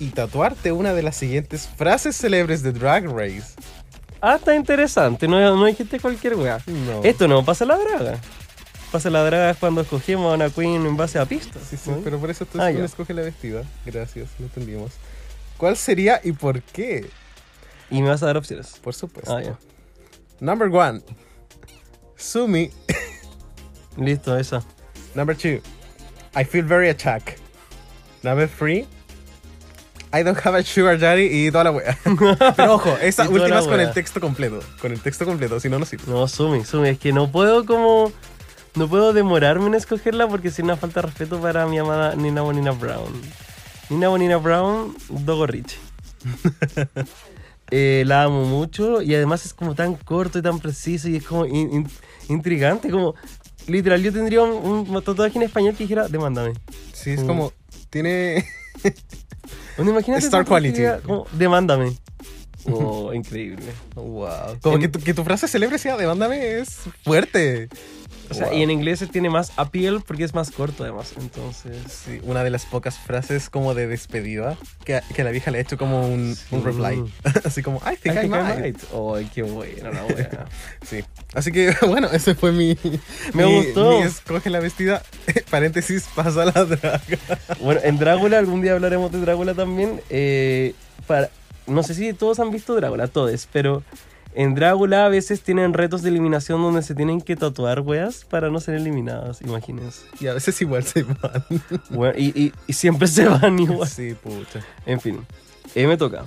A: y tatuarte una de las siguientes frases célebres de Drag Race.
B: Ah, está interesante, no, no dijiste cualquier wea.
A: No.
B: Esto no pasa la draga. Pasa la draga es cuando escogemos a una queen en base a pistas.
A: Sí, sí,
B: ¿no?
A: pero por eso tú
B: Ah,
A: escoge la vestida. Gracias, lo entendimos. ¿Cuál sería y por qué?
B: Y me vas a dar opciones.
A: Por supuesto.
B: Ah, ya.
A: Number one. Sumi.
B: Listo, esa.
A: Number two. I feel very attacked. Number three. I don't have a sugar daddy y toda la wea. Pero ojo, esa última es con el texto completo. Con el texto completo, si no, no sirve.
B: No, Sumi, Sumi, es que no puedo como... No puedo demorarme en escogerla porque si no falta respeto para mi amada Nina Bonina Brown. Nina Bonina Brown, Dogo Rich. Eh, la amo mucho y además es como tan corto y tan preciso y es como in- in- intrigante, como... Literal, yo tendría un, un tatuaje en español que dijera, demándame.
A: Sí, es
B: Mm.
A: como. Tiene.
B: Bueno, imagínate
A: Star quality.
B: diga como, demándame. Oh, increíble.
A: Wow. Como
B: En-
A: que, tu, que tu frase célebre sea demándame es fuerte.
B: O sea,
A: Wow.
B: y en inglés tiene más appeal porque es más corto además, entonces...
A: Sí, una de las pocas frases como de despedida que, que la vieja le ha hecho como un, un
B: Sí.
A: reply. Así como, I think I,
B: I think I
A: might.
B: might. Ay, qué buena la wea.
A: Sí. Así que, bueno, ese fue mi.
B: Me
A: mi-
B: gustó.
A: Mi escoge la vestida. Paréntesis, pasa la draga.
B: bueno, en Drácula, algún día hablaremos de Drácula también. eh, para, no sé si todos han visto Drácula, todos, pero en Drácula a veces tienen retos de eliminación donde se tienen que tatuar weas para no ser eliminadas, imagínense.
A: Y a veces igual se van.
B: Bueno, y, y- y siempre se van igual.
A: Sí, pucha.
B: En fin, eh, me toca.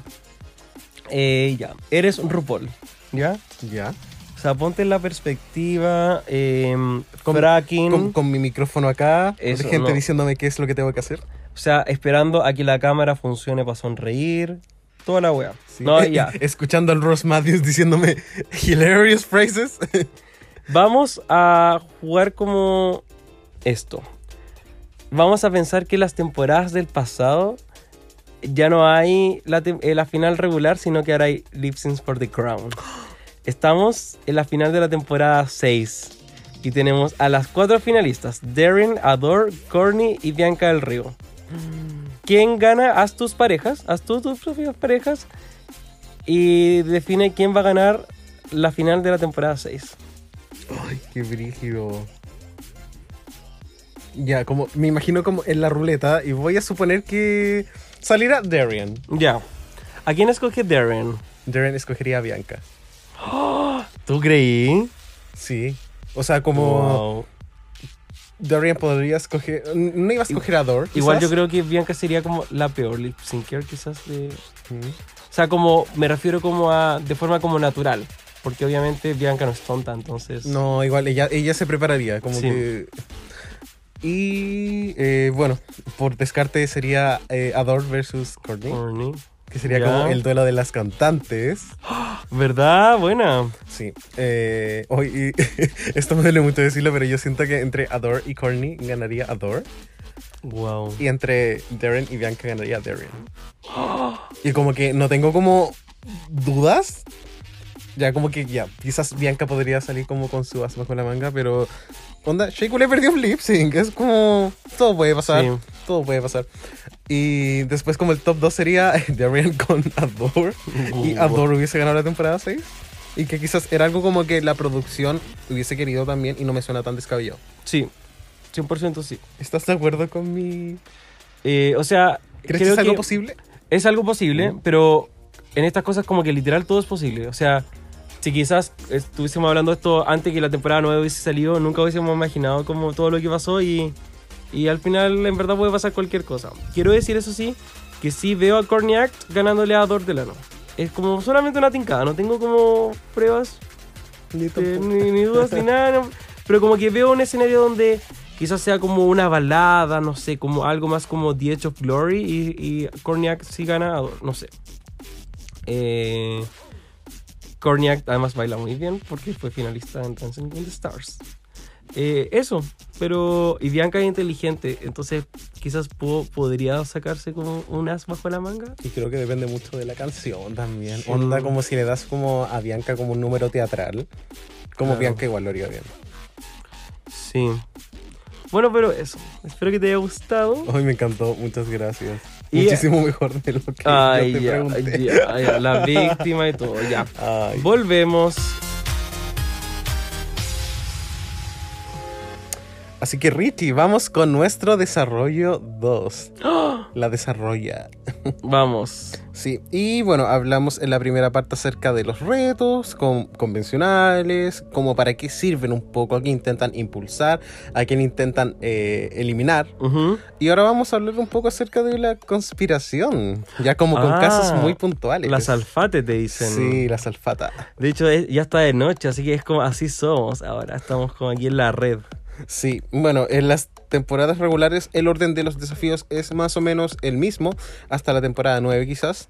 B: Eh, ya, eres RuPaul, ¿ya?
A: Ya.
B: O sea, ponte en la perspectiva, eh,
A: Con-
B: fracking,
A: Con, con mi micrófono acá,
B: Eso,
A: gente
B: no.
A: diciéndome qué es lo que tengo que hacer.
B: o sea, esperando a que la cámara funcione para sonreír, toda la wea.
A: Sí.
B: No, ya.
A: Escuchando al Ross Matthews diciéndome hilarious phrases.
B: Vamos a jugar como esto. Vamos a pensar que las temporadas del pasado ya no hay la, eh, la final regular, sino que ahora hay Lip Syncs for the Crown. Estamos en la final de la temporada 6 y tenemos a las cuatro finalistas: Darren, Adore, Corny y Bianca del Río. ¿Quién gana? Haz tus parejas, haz tú tus propias parejas y define quién va a ganar la final de la temporada 6.
A: Ay, qué brígido. Ya, como me imagino como en la ruleta y voy a suponer que saliera Darian.
B: Ya. ¿A quién escoge Darren?
A: Darian escogería a Bianca.
B: ¿Tú creí?
A: Sí. O sea, como
B: Wow.
A: Darian podría escoger. No iba a escoger a Dor.
B: Igual yo creo que Bianca sería como la peor lip syncer quizás de...
A: Mm.
B: O sea, como me refiero como a... de forma como natural. Porque obviamente Bianca no es tonta, entonces...
A: No, igual ella, ella se prepararía. Como
B: Sí.
A: que. Y eh, bueno, por descarte sería eh, Adore versus Courtney.
B: Corny.
A: Que sería
B: Ya.
A: como el duelo de las cantantes.
B: ¿Verdad? Buena.
A: Sí. Eh, hoy, y esto me duele mucho decirlo, pero yo siento que entre Adore y Courtney ganaría Adore.
B: Wow.
A: Y entre Darren y Bianca ganaría Darren. Y como que no tengo como dudas. Ya como que ya, quizás Bianca podría salir como con su as bajo la manga, pero onda, Shake le perdió un lip sync, es como todo puede pasar,
B: Sí.
A: todo puede pasar. Y después como el top 2 sería Darren con Adore y
B: Uh.
A: Adore hubiese ganado la temporada 6 y que quizás era algo como que la producción hubiese querido también y no me suena tan descabellado.
B: Sí. 100% sí.
A: ¿Estás de acuerdo con mi
B: Eh, o sea,
A: ¿Crees que
B: creo
A: es algo
B: que
A: posible?
B: es algo posible, pero en estas cosas como que literal todo es posible. O sea, si quizás estuviésemos hablando esto antes que la temporada 9 hubiese salido, nunca hubiésemos imaginado como todo lo que pasó y, y al final en verdad puede pasar cualquier cosa. Quiero decir eso sí, que sí veo a Corniak ganándole a Dor Delano. Es como solamente una tincada, no tengo como pruebas
A: Ni
B: eh, ni, ni dudas ni nada, pero como que veo un escenario donde quizás sea como una balada, no sé, como algo más como The Edge of Glory y, y Corniak sí gana, no sé. Eh, Corniak además baila muy bien porque fue finalista en Dancing with the Stars. Eh, eso, pero y Bianca es inteligente, entonces quizás po- podría sacarse como un as bajo la manga.
A: Y creo que depende mucho de la canción también.
B: Sí.
A: Onda como si le das como a Bianca como un número teatral. Como
B: Claro.
A: Bianca igual lo haría bien.
B: Sí. Bueno, pero eso. Espero que te haya gustado.
A: Hoy me encantó, muchas gracias.
B: Y-
A: Muchísimo mejor de lo que
B: Ay,
A: yo te
B: ya,
A: pregunté.
B: ya, ya, la víctima y todo, ya.
A: Ay.
B: Volvemos.
A: Así que Richie, vamos con nuestro desarrollo 2.
B: ¡Ah!
A: La desarrolla.
B: Vamos.
A: Sí, y bueno, hablamos en la primera parte acerca de los retos con- convencionales, como para qué sirven un poco, a qué intentan impulsar, a quién intentan eh, eliminar. Y ahora vamos a hablar un poco acerca de la conspiración, ya como con
B: Ah,
A: casos muy puntuales.
B: Las alfates te dicen.
A: Sí, la salfata.
B: De hecho, es- ya está de noche, así que es como así somos ahora. Estamos como aquí en la red.
A: Sí, bueno, en las temporadas regulares el orden de los desafíos es más o menos el mismo, hasta la temporada 9 quizás.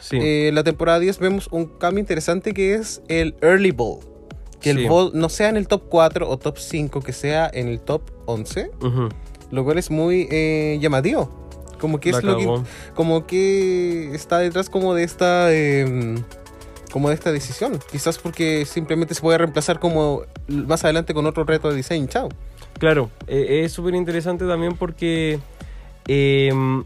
B: Sí.
A: Eh, en la temporada 10 vemos un cambio interesante que es el Early Ball. Que
B: Sí.
A: el Ball no sea en el top 4 o top 5, que sea en el top 11,
B: Ujú.
A: lo cual es muy eh, llamativo. Como que
B: La
A: es lo que, como que está detrás como de esta eh, como de esta decisión quizás porque simplemente se puede reemplazar como más adelante con otro reto de diseño. Chao.
B: Claro, eh, es súper interesante también porque em,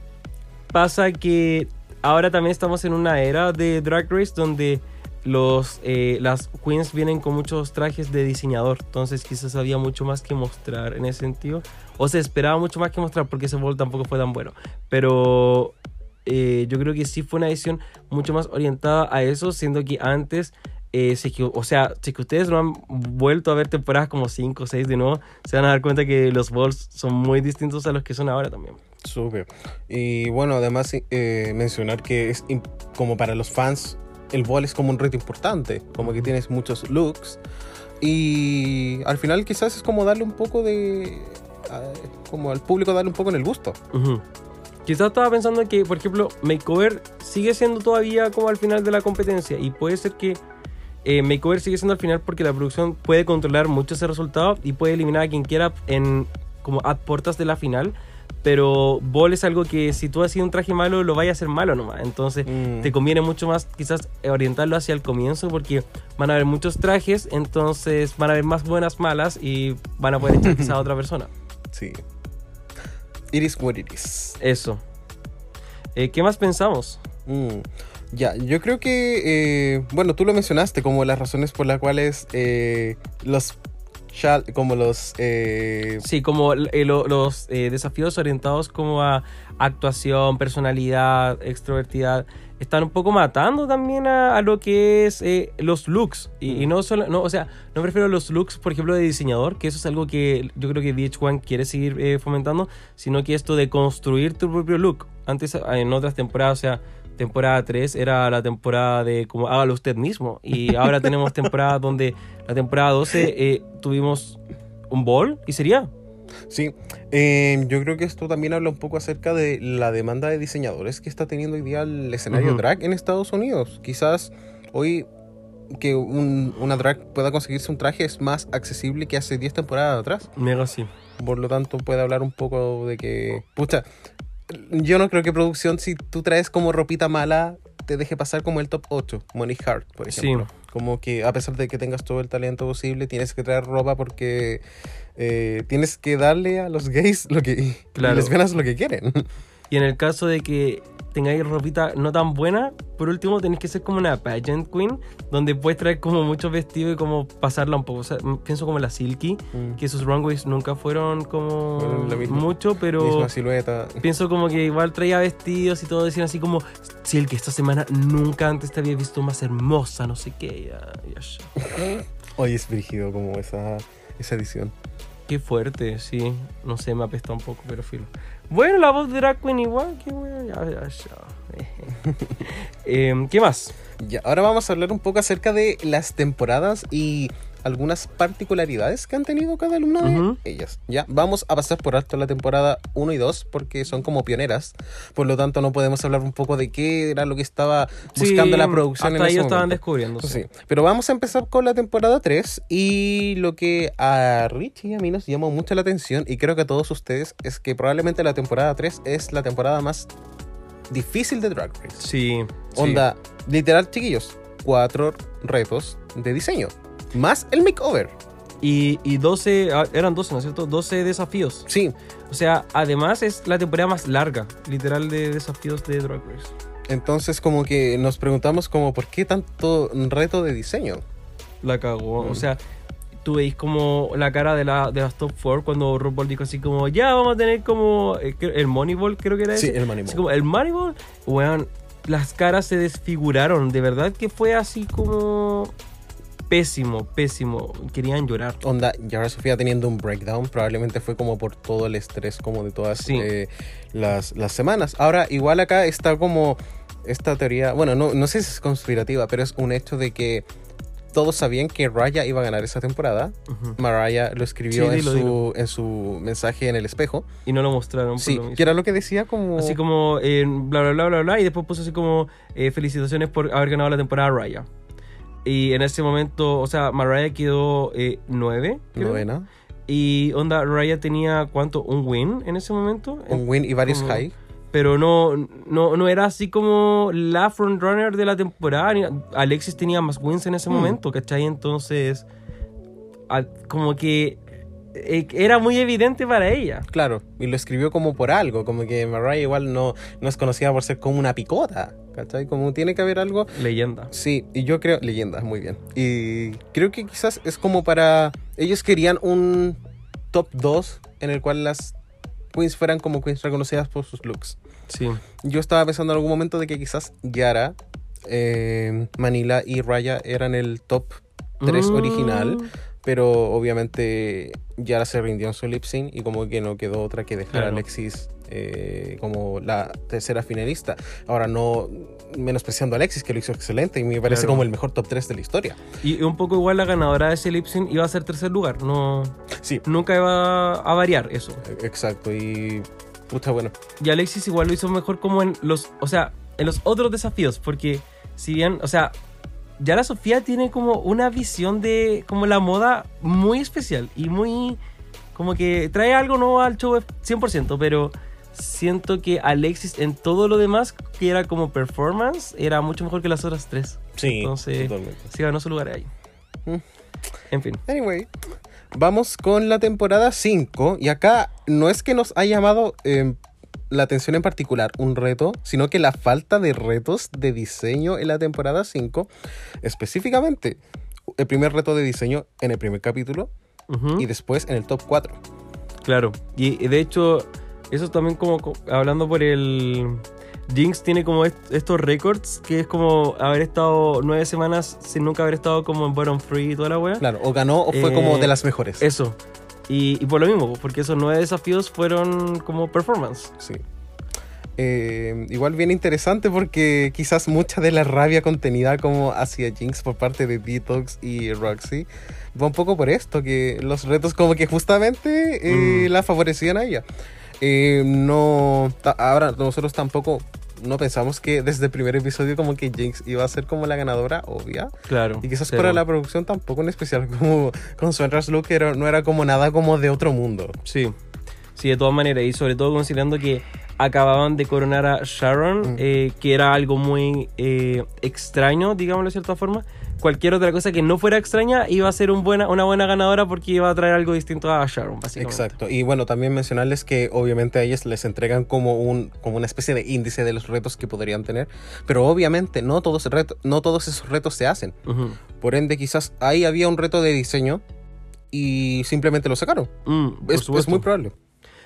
B: pasa que ahora también estamos en una era de Drag Race donde los, eh, las queens vienen con muchos trajes de diseñador, entonces quizás había mucho más que mostrar en ese sentido, o se esperaba mucho más que mostrar porque ese bol tampoco fue tan bueno, pero eh, yo creo que sí fue una edición mucho más orientada a eso, siendo que antes, eh, si es que- o sea, si que ustedes no han vuelto a ver temporadas como 5 o 6 de nuevo, se van a dar cuenta que los balls son muy distintos a los que son ahora también.
A: Súper. Y bueno, además eh, mencionar que es como para los fans, el ball es como un reto importante, como que tienes muchos looks. Y al final quizás es como darle un poco de... como al público darle un poco en el gusto.
B: Quizás estaba pensando que, por ejemplo, Makeover sigue siendo todavía como al final de la competencia y puede ser que eh, Makeover sigue siendo al final porque la producción puede controlar mucho ese resultado y puede eliminar a quien quiera en como a puertas de la final. Pero Ball es algo que si tú has sido un traje malo, lo vaya a hacer malo nomás. Entonces
A: Mm.
B: te conviene mucho más quizás orientarlo hacia el comienzo porque van a haber muchos trajes, entonces van a haber más buenas, malas y van a poder echar quizás a otra persona.
A: Sí. It is what it is.
B: Eso. Eh, ¿Qué más pensamos?
A: Mm, Ya, yo creo que, eh, bueno, tú lo mencionaste como las razones por las cuales eh, los, como los, eh,
B: Sí, como eh, lo- los eh, desafíos orientados como a actuación, personalidad, extrovertidad, están un poco matando también a, a lo que es eh, los looks. Y, y no solo, no, o sea, no prefiero los looks, por ejemplo, de diseñador, que eso es algo que yo creo que VH1 quiere seguir eh, fomentando, sino que esto de construir tu propio look. Antes, en otras temporadas, o sea, temporada 3 era la temporada de como hágalo usted mismo. Y ahora tenemos temporada donde la temporada 12 eh, tuvimos un ball y sería.
A: Sí, eh, yo creo que esto también habla un poco acerca de la demanda de diseñadores que está teniendo hoy día el escenario
B: Ujú.
A: drag en Estados Unidos. Quizás hoy que un- una drag pueda conseguirse un traje es más accesible que hace 10 temporadas atrás.
B: Mega sí.
A: Por lo tanto, puede hablar un poco de que, pucha, yo no creo que producción, si tú traes como ropita mala, te deje pasar como el top 8, Money Heart, por
B: Sí.
A: ejemplo. Como que a pesar de que tengas todo el talento posible, tienes que traer ropa porque eh, tienes que darle a los gays lo que,
B: Claro.
A: y lesbianas lo que quieren.
B: Y en el caso de que tengáis ropita no tan buena, por último tenéis que ser como una pageant queen, donde puedes traer como muchos vestidos y como pasarla un poco. O sea, pienso como la Silky, que sus runways nunca fueron como
A: mismo.
B: mucho, pero
A: Misma silueta.
B: pienso como que igual traía vestidos y todo, decían así como, Silky, esta semana nunca antes te había visto más hermosa, no sé qué.
A: Hoy es brígido como esa, esa edición.
B: Qué fuerte, sí. No sé, me apesta un poco, pero filo. Bueno, la voz de Drag Queen igual, qué bueno. Em, ¿Qué más?
A: Ya, ahora vamos a hablar un poco acerca de las temporadas y algunas particularidades que han tenido cada una de
B: Ujú.
A: ellas. Ya, vamos a pasar por alto la temporada 1 y 2 porque son como pioneras. Por lo tanto, no podemos hablar un poco de qué era lo que estaba buscando
B: Sí,
A: la producción
B: hasta
A: en
B: ellos estaban descubriendo.
A: Sí, pero vamos a empezar con la temporada 3 y lo que a Rich y a mí nos llamó mucho la atención y creo que a todos ustedes es que probablemente la temporada 3 es la temporada más difícil de Drag Race.
B: Sí. sí.
A: Onda, literal, chiquillos, cuatro retos de diseño. Más el makeover.
B: Y, y 12, ah, eran 12, ¿no es cierto? 12 desafíos.
A: Sí.
B: O sea, además es la temporada más larga, literal, de desafíos de Drag Race.
A: Entonces como que nos preguntamos como por qué tanto reto de diseño.
B: La cagó.
A: Mm.
B: O sea, tú veis como la cara de, la, de las top 4 cuando RuPaul dijo así como, ya vamos a tener como eh, el Moneyball, creo que era
A: Sí,
B: ese.
A: el Moneyball.
B: Así como el Moneyball, weón, las caras se desfiguraron. De verdad que fue así como pésimo, pésimo. Querían llorar.
A: Onda, Yara Sofía teniendo un breakdown probablemente fue como por todo el estrés como de todas
B: Sí.
A: eh, las, las semanas. Ahora, igual acá está como esta teoría, bueno, no, no sé si es conspirativa, pero es un hecho de que todos sabían que Raya iba a ganar esa temporada.
B: Ujú.
A: Mariah lo escribió
B: Sí,
A: en, su,
B: dilo.
A: en su mensaje en el espejo.
B: Y no lo mostraron.
A: Sí,
B: lo
A: que era lo que decía como...
B: Así como eh, bla bla bla bla bla y después puso así como eh, felicitaciones por haber ganado la temporada Raya. Y en ese momento, o sea, Mariah quedó eh, nueve, creo.
A: novena.
B: Y onda, Raya tenía cuánto, un win en ese momento.
A: Un win y varios
B: como-
A: high.
B: Pero no, no, no era así como la frontrunner de la temporada. Alexis tenía más wins en ese
A: Hmm.
B: momento, ¿cachai? Entonces, como que era muy evidente para ella.
A: Claro, y lo escribió como por algo, como que Mariah igual no, no es conocida por ser como una picota, ¿cachai? Como tiene que haber algo.
B: Leyenda.
A: Sí, y yo creo, leyenda, muy bien. Y creo que quizás es como para, ellos querían un top 2 en el cual las queens fueran como queens reconocidas por sus looks.
B: Sí.
A: Yo estaba pensando en algún momento de que quizás Yara, eh, Manila y Raya eran el top 3
B: Mm.
A: original, pero obviamente Yara se rindió en su lip sync y como que no quedó otra que dejar a. Alexis eh, como la tercera finalista. Ahora no menospreciando a Alexis, que lo hizo excelente y me parece
B: Claro.
A: como el mejor top 3 de la historia.
B: Y un poco igual la ganadora de ese lip sync iba a ser tercer lugar. No,
A: Sí,
B: nunca iba a variar eso.
A: exacto. Y puta, bueno,
B: Y Alexis igual lo hizo mejor como en los, o sea, en los otros desafíos, porque si bien, o sea, ya la Sofía tiene como una visión de como la moda muy especial y muy como que trae algo nuevo al show 100%, pero siento que Alexis en todo lo demás, que era como performance, era mucho mejor que las otras tres.
A: sí,
B: Entonces,
A: totalmente.
B: sí ganó su lugar ahí.
A: Mm.
B: En fin.
A: Anyway, vamos con la temporada 5. Y acá no es que nos haya llamado eh, la atención en particular un reto, sino que la falta de retos de diseño en la temporada 5. Específicamente, el primer reto de diseño en el primer capítulo y después en el top 4.
B: Claro, y de hecho, eso también como co- hablando por el... Jinx tiene como est- estos récords que es como haber estado nueve semanas sin nunca haber estado como en bottom free y toda la wea.
A: Claro, o ganó o fue como
B: Eh,
A: de las mejores.
B: Eso. Y, y por lo mismo, porque esos nueve desafíos fueron como performance.
A: Sí. Eh, igual bien interesante porque quizás mucha de la rabia contenida como hacia Jinx por parte de Detox y Roxy va un poco por esto, que los retos como que justamente eh,
B: Mm.
A: la favorecían a ella. Eh, no, ahora nosotros tampoco no pensamos que desde el primer episodio como que Jinx iba a ser como la ganadora obvia.
B: Claro.
A: Y quizás
B: pero-
A: para la producción tampoco en especial como con su look era- no era como nada como de otro mundo.
B: Sí, sí, de todas maneras, y sobre todo considerando que acababan de coronar a Sharon,
A: Mm.
B: eh, que era algo muy eh, extraño, digámoslo de cierta forma. Cualquier otra cosa que no fuera extraña iba a ser un buena, una buena ganadora porque iba a traer algo distinto a Sharon, básicamente.
A: Exacto. Y bueno, también mencionarles que obviamente a ellas les entregan como, un, como una especie de índice de los retos que podrían tener. Pero obviamente no todos, reto- no todos esos retos se hacen. Por ende, quizás ahí había un reto de diseño y simplemente lo sacaron.
B: Mm,
A: Es, muy probable.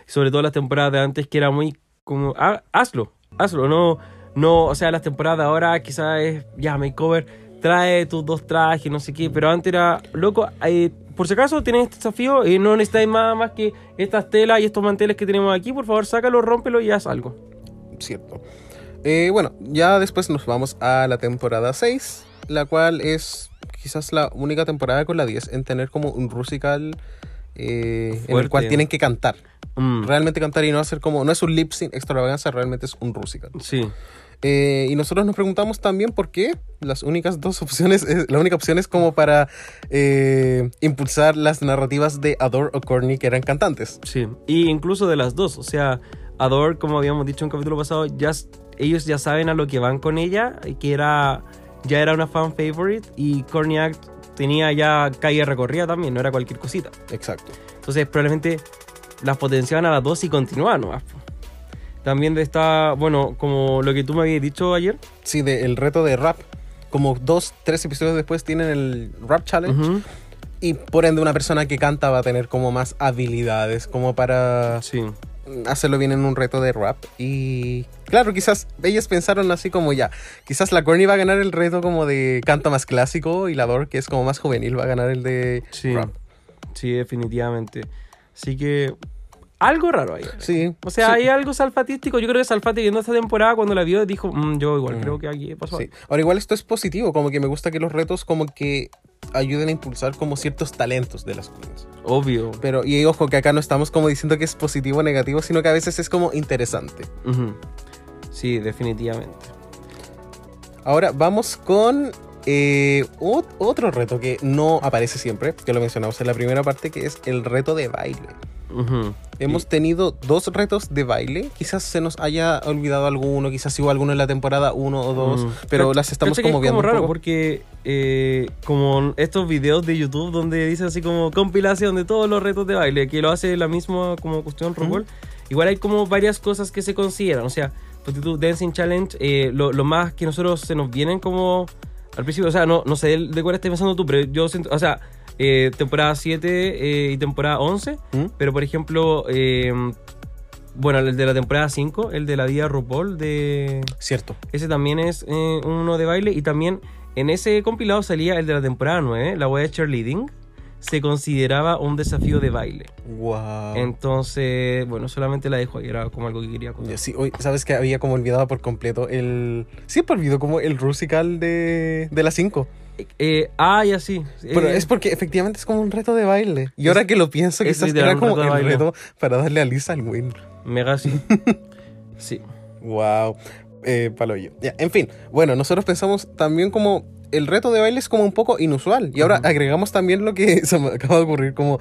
B: sobre todo las temporadas de antes que era muy como ah, hazlo, hazlo, no no, o sea, las temporadas de ahora quizás es ya makeover, trae tus dos trajes, no sé qué, pero antes era loco, eh, por si acaso tienes este desafío y no necesitáis más, más que estas telas y estos manteles que tenemos aquí, por favor, sácalo, rómpelo y haz algo.
A: Cierto. Eh, bueno, ya después nos vamos a la temporada 6, la cual es quizás la única temporada con la 10 en tener como un musical eh, en el cual tienen que cantar.
B: Mm,
A: realmente cantar y no hacer como, no es un lip sync extravaganza, realmente es un musical.
B: sí,
A: Eh, y nosotros nos preguntamos también por qué las únicas dos opciones, eh, la única opción es como para eh, impulsar las narrativas de Adore o Courtney que eran cantantes.
B: sí. Y incluso de las dos, o sea, Adore, como habíamos dicho en un capítulo pasado, ya, ellos ya saben a lo que van con ella, que era ya era una fan favorite y Corniak tenía ya calle recorrida también, no era cualquier cosita.
A: Exacto.
B: Entonces probablemente las potenciaban a las dos y continuaban nomás. También de esta, bueno, como lo que tú me habías dicho ayer.
A: Sí, de el reto de rap. Como dos, tres episodios después tienen el rap challenge. Y por ende una persona que canta va a tener como más habilidades como para
B: Sí.
A: hacerlo bien en un reto de rap. Y claro, quizás ellos pensaron así como ya, quizás la Courtney va a ganar el reto como de canto más clásico y la Dor, que es como más juvenil, va a ganar el de
B: Sí.
A: rap.
B: Sí, definitivamente. Así que algo raro ahí.
A: Sí.
B: O sea,
A: sí,
B: hay algo salfatístico. Yo creo que Salfati viendo esta temporada, cuando la vio, dijo, "Mm, yo igual
A: Mm.
B: creo que aquí pasó.
A: sí.
B: algo".
A: Ahora igual esto es positivo, como que me gusta que los retos como que ayuden a impulsar como ciertos talentos de las queens.
B: Obvio.
A: Pero, y ojo, que acá no estamos como diciendo que es positivo o negativo, sino que a veces es como interesante.
B: Sí, definitivamente.
A: Ahora vamos con eh, ot- otro reto que no aparece siempre, que lo mencionamos en la primera parte, que es el reto de baile.
B: Ujú.
A: Hemos tenido dos retos de baile. Quizás se nos haya olvidado alguno, quizás hubo alguno en la temporada uno o dos,
B: Mm.
A: pero
B: Cacha-
A: las estamos
B: que
A: como
B: es
A: viendo. un
B: raro
A: poco.
B: porque eh, como estos videos de YouTube donde dice así como compilación de todos los retos de baile que lo hace la misma como cuestión RuPaul igual hay como varias cosas que se consideran o sea Dancing Challenge eh, lo, lo más que nosotros se nos vienen como al principio o sea no, no sé de cuál estés pensando tú pero yo siento o sea eh, temporada 7 eh, y temporada 11
A: ¿Mm?
B: pero por ejemplo eh, bueno el de la temporada 5 el de la vida RuPaul de
A: Cierto.
B: ese también es uno de baile. Y también en ese compilado salía el de la temporada 9, la web de cheerleading. Se consideraba un desafío de baile.
A: Wow.
B: Entonces, bueno, solamente la dejo ahí. Era como algo que quería contar.
A: Sí, hoy, sabes que había como olvidado por completo el. Siempre olvido como el Rusical de, de las 5.
B: Eh, ah, ya sí.
A: Pero
B: Eh,
A: es porque efectivamente es como un reto de baile. Y ahora que lo pienso, quizás era como el reto para darle a Lisa el win.
B: Mega sí. sí.
A: Wow. Eh, paloyo. Ya, en fin, bueno, nosotros pensamos también como el reto de baile es como un poco inusual. Y ahora agregamos también lo que se me acaba de ocurrir, como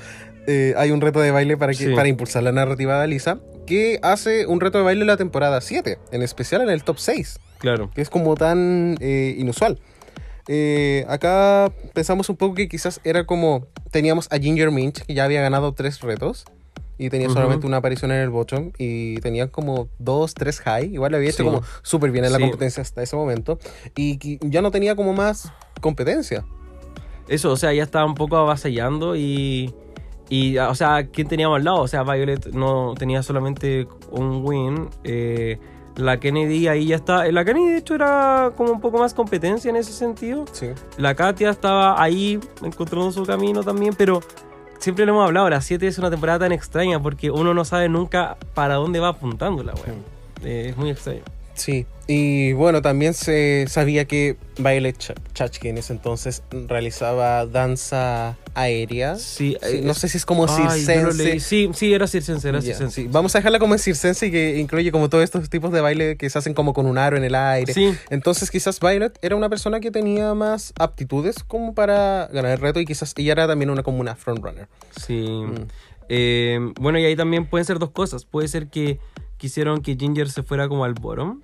A: eh, hay un reto de baile para, que,
B: Sí.
A: para impulsar la narrativa de Lisa, que hace un reto de baile en la temporada 7, en especial en el top 6,
B: Claro.
A: que es como tan eh, inusual. Eh, acá pensamos un poco que quizás era como teníamos a Ginger Minch, que ya había ganado tres retos. Y tenía
B: Ujú.
A: solamente una aparición en el bottom. Y tenía como dos, tres high. Igual le había hecho
B: Sí.
A: como súper bien en la
B: Sí.
A: competencia hasta ese momento. Y ya no tenía como más competencia.
B: Eso, o sea, ya estaba un poco avasallando y. Y, o sea, ¿quién teníamos al lado? O sea, Violet no tenía solamente un win. eh, la Kennedy ahí ya está. La Kennedy, de hecho, era como un poco más competencia en ese sentido.
A: Sí.
B: La Katia estaba ahí encontrando su camino también, pero siempre lo hemos hablado. La 7 es una temporada tan extraña porque uno no sabe nunca para dónde va apuntando la wea. Eh, es muy extraño.
A: Sí, y bueno, también se sabía que Violet Ch- Chachki en ese entonces realizaba danza aérea.
B: Sí,
A: Sí,
B: eh,
A: no sé si es como
B: ay,
A: circense.
B: Sí, sí, era circense, era
A: Ya,
B: circense.
A: sí. Vamos a dejarla como en circense y que incluye como todos estos tipos de baile que se hacen como con un aro en el aire.
B: Sí.
A: Entonces quizás Violet era una persona que tenía más aptitudes como para ganar el reto y quizás ella era también una como una frontrunner.
B: Sí.
A: Mm.
B: Eh, bueno, y ahí también pueden ser dos cosas. Puede ser que quisieron que Ginger se fuera como al bottom.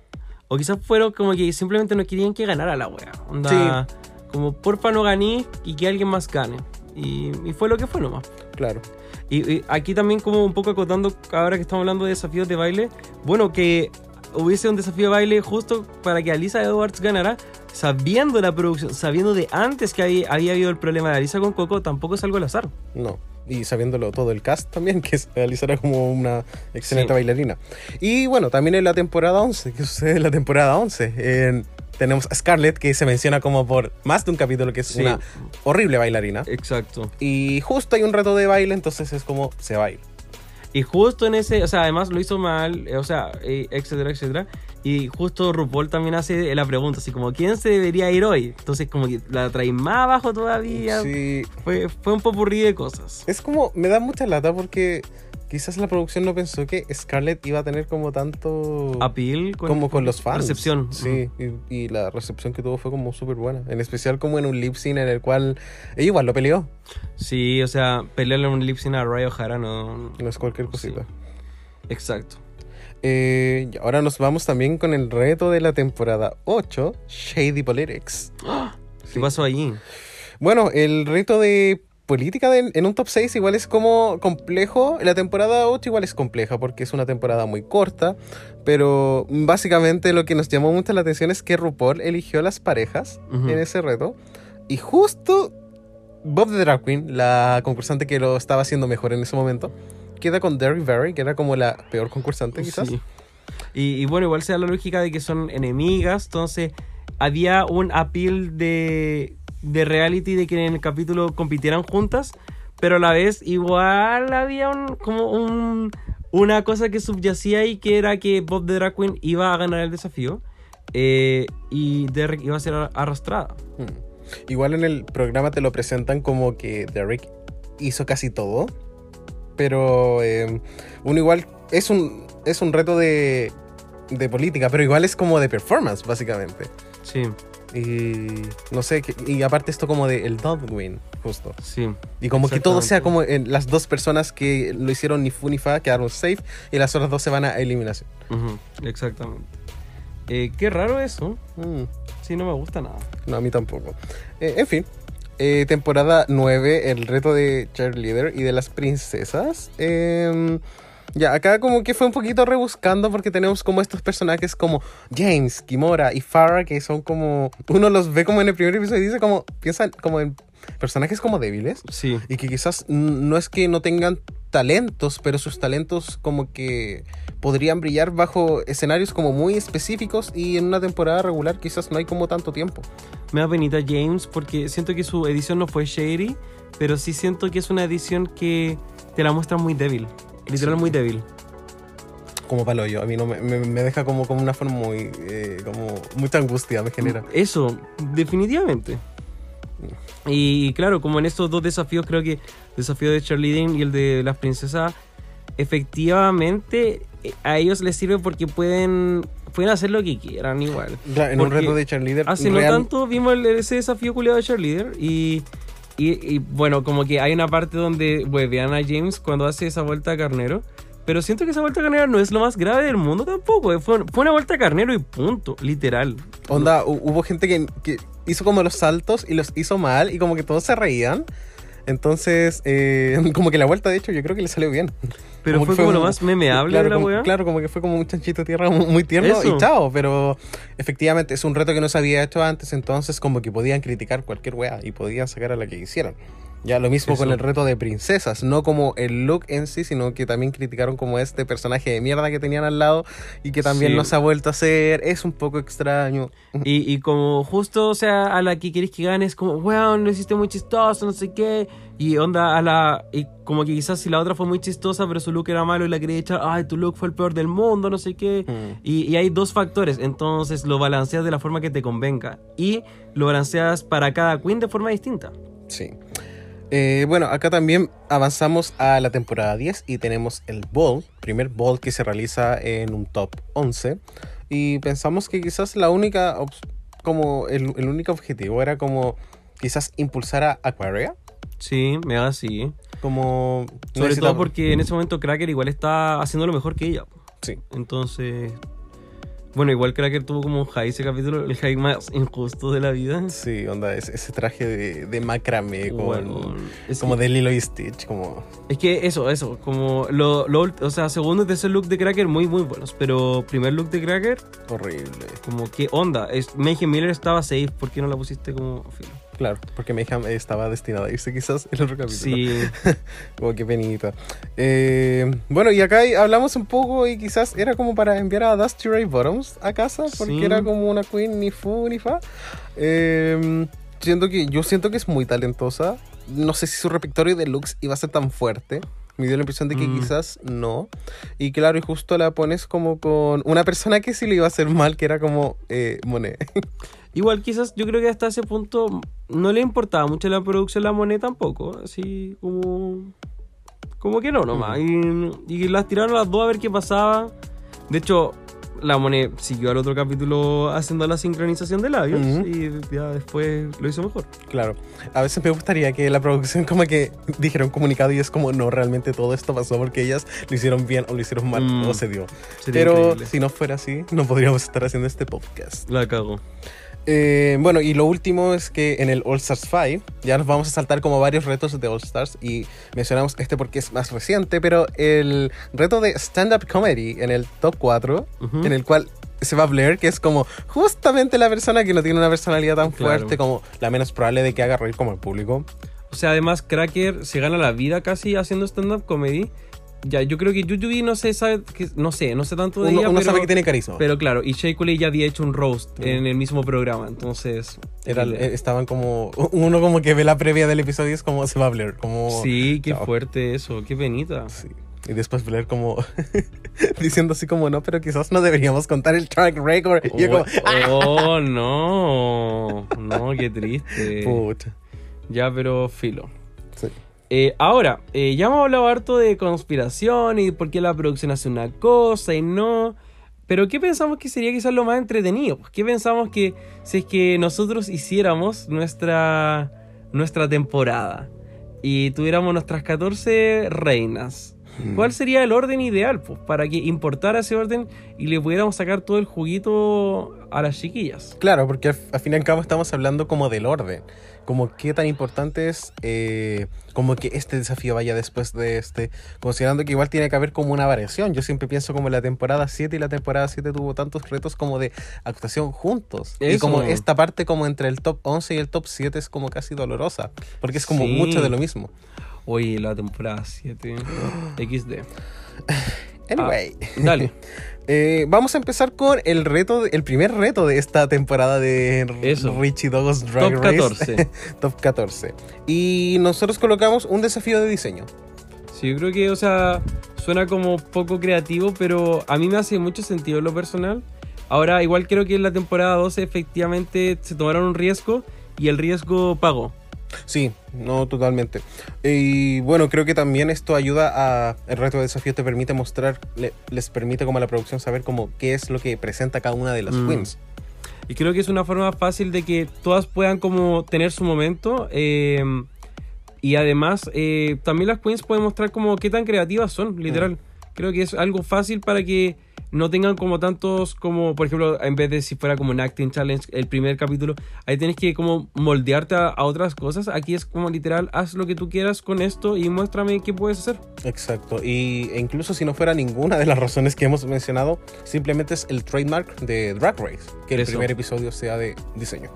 B: O quizás fueron como que simplemente no querían que ganara la wea. Onda, Como porfa no gané y que alguien más gane. Y, y fue lo que fue nomás.
A: Claro.
B: Y, y aquí también como un poco acotando, ahora que estamos hablando de desafíos de baile, bueno, que hubiese un desafío de baile justo para que Alisa Edwards ganara, sabiendo la producción, sabiendo de antes que había, había habido el problema de Alisa con Coco, tampoco es algo al azar.
A: No. Y sabiéndolo todo el cast también, que es Alice como una excelente
B: Sí.
A: bailarina. Y bueno, también en la temporada 11, que sucede en la temporada 11? En- tenemos a Scarlett, que se menciona como por más de un capítulo, que es
B: Sí.
A: una horrible bailarina.
B: Exacto.
A: Y justo hay un reto de baile, entonces es como se baila.
B: Y justo en ese, o sea, además lo hizo mal, eh, o sea, etcétera, etcétera. Y justo RuPaul también hace la pregunta, así como, ¿quién se debería ir hoy? Entonces como que la trae más abajo todavía.
A: Sí.
B: Fue, fue un popurrí de cosas.
A: Es como, me da mucha lata porque quizás la producción no pensó que Scarlett iba a tener como tanto...
B: Appeal.
A: como con los fans.
B: Recepción.
A: Sí, y, y la recepción que tuvo fue como súper buena. En especial como en un lip sync en el cual ella igual lo peleó.
B: Sí, o sea, pelearle un lip sync a Ray O'Hara no...
A: No es cualquier cosita.
B: Exacto.
A: Eh, y ahora nos vamos también con el reto de la temporada 8, Shady Politics.
B: ¿Qué
A: Sí.
B: pasó allí?
A: Bueno, el reto de política de- en un top 6 igual es como complejo. La temporada 8 igual es compleja porque es una temporada muy corta. Pero básicamente lo que nos llamó mucho la atención es que RuPaul eligió las parejas en ese reto. Y justo Bob the Drag Queen, la concursante que lo estaba haciendo mejor en ese momento, queda con Derry Barry, que era como la peor concursante quizás.
B: Sí. Y, y bueno, igual sea la lógica de que son enemigas, entonces había un appeal de, de reality de que en el capítulo compitieran juntas, pero a la vez igual había un, como un, una cosa que subyacía ahí que era que Bob the Drag Queen iba a ganar el desafío eh, y Derek iba a ser arrastrada.
A: Mm. Igual en el programa te lo presentan como que Derek hizo casi todo. Pero eh, uno igual es un, es un reto de, de política, pero igual es como de performance, básicamente.
B: Sí,
A: Y no sé, que- y aparte esto como de el dog win, justo.
B: sí.
A: Y como que todo sea como en las dos personas que lo hicieron ni fu ni fa quedaron safe y las otras dos se van a eliminación.
B: Exactamente. Eh, qué raro eso.
A: Mm.
B: Sí, no me gusta nada.
A: No, a mí tampoco. Eh, en fin, eh, temporada 9, el reto de cheerleader y de las princesas. Eh, ya, acá como que fue un poquito rebuscando porque tenemos como estos personajes como James, Kimora y Farah que son como... Uno los ve como en el primer episodio y dice como... Piensan como en personajes como débiles.
B: Sí.
A: Y que quizás no es que no tengan talentos, pero sus talentos como que podrían brillar bajo escenarios como muy específicos y en una temporada regular quizás no hay como tanto tiempo.
B: Me da penita James porque siento que su edición no fue shady, pero sí siento que es una edición que te la muestra muy débil. Literal muy débil.
A: como palo yo. A mí no me, me- me deja como, como una forma muy, eh, como mucha angustia me genera.
B: Eso, definitivamente. Y claro, como en estos dos desafíos, creo que el desafío de cheerleading y el de las princesas, efectivamente eh, a ellos les sirve porque pueden, pueden hacer lo que quieran igual.
A: En un reto de cheerleader.
B: Hace no tanto vimos el- ese desafío culiado de cheerleader y, y, y, bueno, como que hay una parte donde huevean a James cuando hace esa vuelta a carnero. Pero siento que esa vuelta a carnero no es lo más grave del mundo tampoco. eh, Fue, fue una vuelta a carnero y punto, literal.
A: Onda, hu- hubo gente que, que hizo como los saltos y los hizo mal y como que todos se reían. Entonces, eh, como que la vuelta, de hecho, yo creo que le salió bien.
B: Pero fue como lo
A: un-
B: más memeable
A: claro,
B: de la
A: como,
B: wea.
A: Claro, como que fue como un chanchito de tierra muy, tierno
B: Eso.
A: y chao. Pero efectivamente es un reto que no se había hecho antes, entonces como que podían criticar cualquier wea y podían sacar a la que quisieran. Ya lo mismo con el reto de princesas, no como el look en sí, sino que también criticaron como este personaje de mierda que tenían al lado y que también
B: Sí.
A: no se ha vuelto a hacer, es un poco extraño.
B: Y, y como justo, o sea, a la que quieres que gane es como, weón, lo hiciste muy chistoso, no sé qué. Y onda a la. Y como que quizás si la otra fue muy chistosa, pero su look era malo y la quería echar, ay, tu look fue el peor del mundo, no sé qué.
A: Mm.
B: Y, y hay dos factores, entonces lo balanceas de la forma que te convenga. Y lo balanceas para cada queen de forma distinta.
A: Sí. Eh, bueno, acá también avanzamos a la temporada 10 y tenemos el ball, primer ball que se realiza en un top 11. Y pensamos que quizás la única, como el, el único objetivo era como quizás impulsar a Aquaria.
B: Sí, me da así.
A: Como...
B: Sobre todo porque en ese momento Cracker igual está haciendo lo mejor que ella.
A: Sí.
B: Entonces. Bueno, igual Cracker tuvo como un high ese capítulo, el high más injusto de la vida.
A: Sí, onda, ese, ese traje de, de macramé.
B: Bueno, es,
A: como
B: que,
A: de Lilo y Stitch, como...
B: es que eso, eso, como lo, lo- o sea, segundo y tercer look de Cracker muy muy buenos, pero primer look de Cracker,
A: Horrible.
B: como qué onda, es, Mayhem Miller estaba safe, ¿por qué no la pusiste como filo?
A: Claro, porque Mayhem estaba destinado a irse quizás en el otro capítulo.
B: Sí,
A: Oh, qué penita. Eh, bueno, y acá hablamos un poco y quizás era como para enviar a Dusty Ray Bottoms a casa, porque
B: Sí.
A: era como una queen ni fu ni fa. Eh, siento que, yo siento que es muy talentosa. No sé si su repertorio de looks iba a ser tan fuerte. Me dio la impresión de que
B: Mm.
A: quizás no. Y claro, y justo la pones como con una persona que sí le iba a hacer mal, que era como eh, Monet.
B: igual quizás yo creo que hasta ese punto no le importaba mucho la producción de la moneda tampoco, así como... Como que no nomás, y, y las tiraron las dos a ver qué pasaba. De hecho, la Monet siguió al otro capítulo haciendo la sincronización de labios y ya después lo hizo mejor.
A: Claro, a veces me gustaría que la producción como que dijera un comunicado y es como, no, realmente todo esto pasó porque ellas lo hicieron bien o lo hicieron mal
B: Mm,
A: o se dio.
B: Sería
A: Pero
B: increíble.
A: si no fuera así, no podríamos estar haciendo este podcast.
B: La cago.
A: Eh, bueno, y lo último es que en el All Stars 5 ya nos vamos a saltar como varios retos de All Stars y mencionamos este porque es más reciente, pero el reto de stand-up comedy en el top 4,
B: Ujú.
A: en el cual se va Blair, que es como justamente la persona que no tiene una personalidad tan
B: Claro.
A: fuerte como la menos probable de que haga reír como el público.
B: O sea, además, Cracker se gana la vida casi haciendo stand-up comedy. Ya, yo creo que Yuyubi no sé, sabe, que, no sé, no sé tanto de
A: Uno,
B: ella,
A: uno
B: pero,
A: sabe que tiene carisma.
B: pero claro, y Shea ya había hecho un roast
A: Mm.
B: en el mismo programa, entonces...
A: Era, eh, estaban como. Uno como que ve la previa del episodio y es como se va Blair. Como,
B: Sí, qué
A: Chao.
B: fuerte eso, qué penita.
A: Sí. Y después Blair como diciendo así como no, pero quizás no deberíamos contar el track record. Y yo como,
B: Oh, no, no, qué triste.
A: pucha.
B: Ya, pero filo. Eh, ahora, eh, ya hemos hablado harto de conspiración y por qué la producción hace una cosa y no. Pero ¿qué pensamos que sería quizás lo más entretenido? ¿Qué pensamos que si es que nosotros hiciéramos nuestra, nuestra temporada y tuviéramos nuestras 14 reinas? ¿Cuál sería el orden ideal pues, para que importara ese orden y le pudiéramos sacar todo el juguito a las chiquillas?
A: Claro, porque al, al fin y al cabo estamos hablando como del orden. Como qué tan importante es eh, como que este desafío vaya después de este. Considerando que igual tiene que haber como una variación. Yo siempre pienso como la temporada 7 y la temporada 7 tuvo tantos retos como de actuación juntos. Y como esta parte como entre el top 11 y el top 7 es como casi dolorosa. Porque es como
B: Sí.
A: mucho de lo mismo.
B: Oye, la temporada 7. XD.
A: Anyway.
B: Ah, dale.
A: Eh, vamos a empezar con el reto, el primer reto de esta temporada de
B: Eso.
A: Richie Dogg's Drag
B: Top
A: Race.
B: 14.
A: Top 14. Y nosotros colocamos un desafío de diseño.
B: Sí, yo creo que, o sea, suena como poco creativo, pero a mí me hace mucho sentido en lo personal. Ahora, igual creo que en la temporada 12 efectivamente se tomaron un riesgo y el riesgo pagó.
A: Sí, no totalmente. Y bueno, creo que también esto ayuda a. El reto de desafío te permite mostrar, le- les permite como a la producción saber como qué es lo que presenta cada una de las
B: Mm.
A: queens.
B: Y creo que es una forma fácil de que todas puedan como tener su momento. eh, y además, eh, también las queens pueden mostrar como qué tan creativas son, literal. Creo que es algo fácil para que no tengan como tantos, como por ejemplo, en vez de si fuera como un acting challenge, el primer capítulo, ahí tienes que como moldearte a, a otras cosas. Aquí es como literal, haz lo que tú quieras con esto y muéstrame qué puedes hacer.
A: Exacto. Y, e incluso si no fuera ninguna de las razones que hemos mencionado, simplemente es el trademark de Drag Race, que el
B: Eso.
A: primer episodio sea de diseño.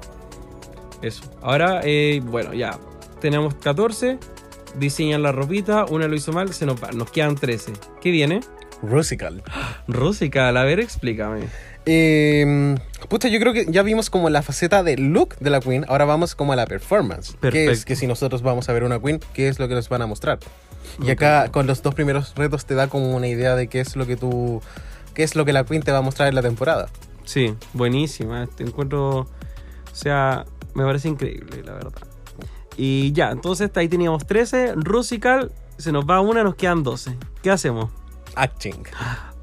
B: Eso. Ahora, eh, bueno, ya. tenemos 14. Diseñan la ropita, una lo hizo mal, se nos quedan 13. ¿Qué viene?
A: Rusical.
B: Rusical, a ver, explícame.
A: Eh, puta, yo creo que ya vimos como la faceta de look de la Queen, ahora vamos como a la performance. Que es
B: Perfecto.
A: que si nosotros vamos a ver una Queen, ¿qué es lo que nos van a mostrar? Y acá con los dos primeros retos te da como una idea de qué es lo que tú, qué es lo que la Queen te va a mostrar en la temporada.
B: Sí, buenísima. Te encuentro. O sea, me parece increíble, la verdad. Y ya, entonces ahí teníamos 13. Rusical, se nos va una, nos quedan 12. ¿Qué hacemos?
A: Acting.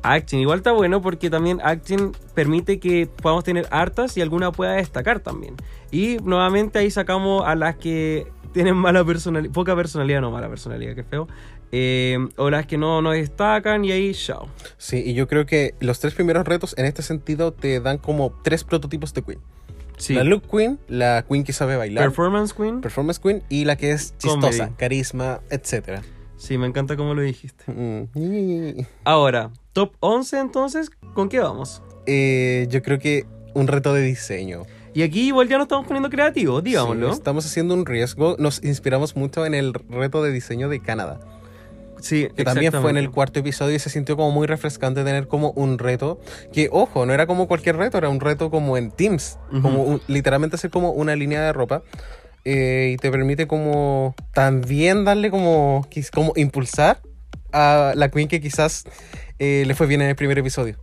B: Acting, igual está bueno porque también Acting permite que podamos tener hartas y alguna pueda destacar también. Y nuevamente ahí sacamos a las que tienen mala personalidad, poca personalidad, no mala personalidad, que feo. eh, o las que no, no destacan y ahí, chao.
A: Sí, y yo creo que los tres primeros retos en este sentido te dan como tres prototipos de Queen.
B: Sí.
A: La look Queen, la Queen que sabe bailar,
B: Performance Queen.
A: performance Queen y la que es chistosa,
B: Comedy.
A: carisma, etc.
B: Sí, me encanta cómo lo dijiste.
A: Mm.
B: Ahora, top 11 entonces, ¿con qué vamos?
A: Eh, yo creo que un reto de diseño.
B: Y aquí igual ya nos estamos poniendo creativos, digámoslo.
A: Sí, estamos haciendo un riesgo. Nos inspiramos mucho en el reto de diseño de Canadá,
B: Sí,
A: que también fue en el cuarto episodio y se sintió como muy refrescante tener como un reto que, ojo, no era como cualquier reto, era un reto como en Teams, como un- literalmente hacer como una línea de ropa. eh, y te permite como también darle como, como impulsar a la Queen que quizás eh, le fue bien en el primer episodio.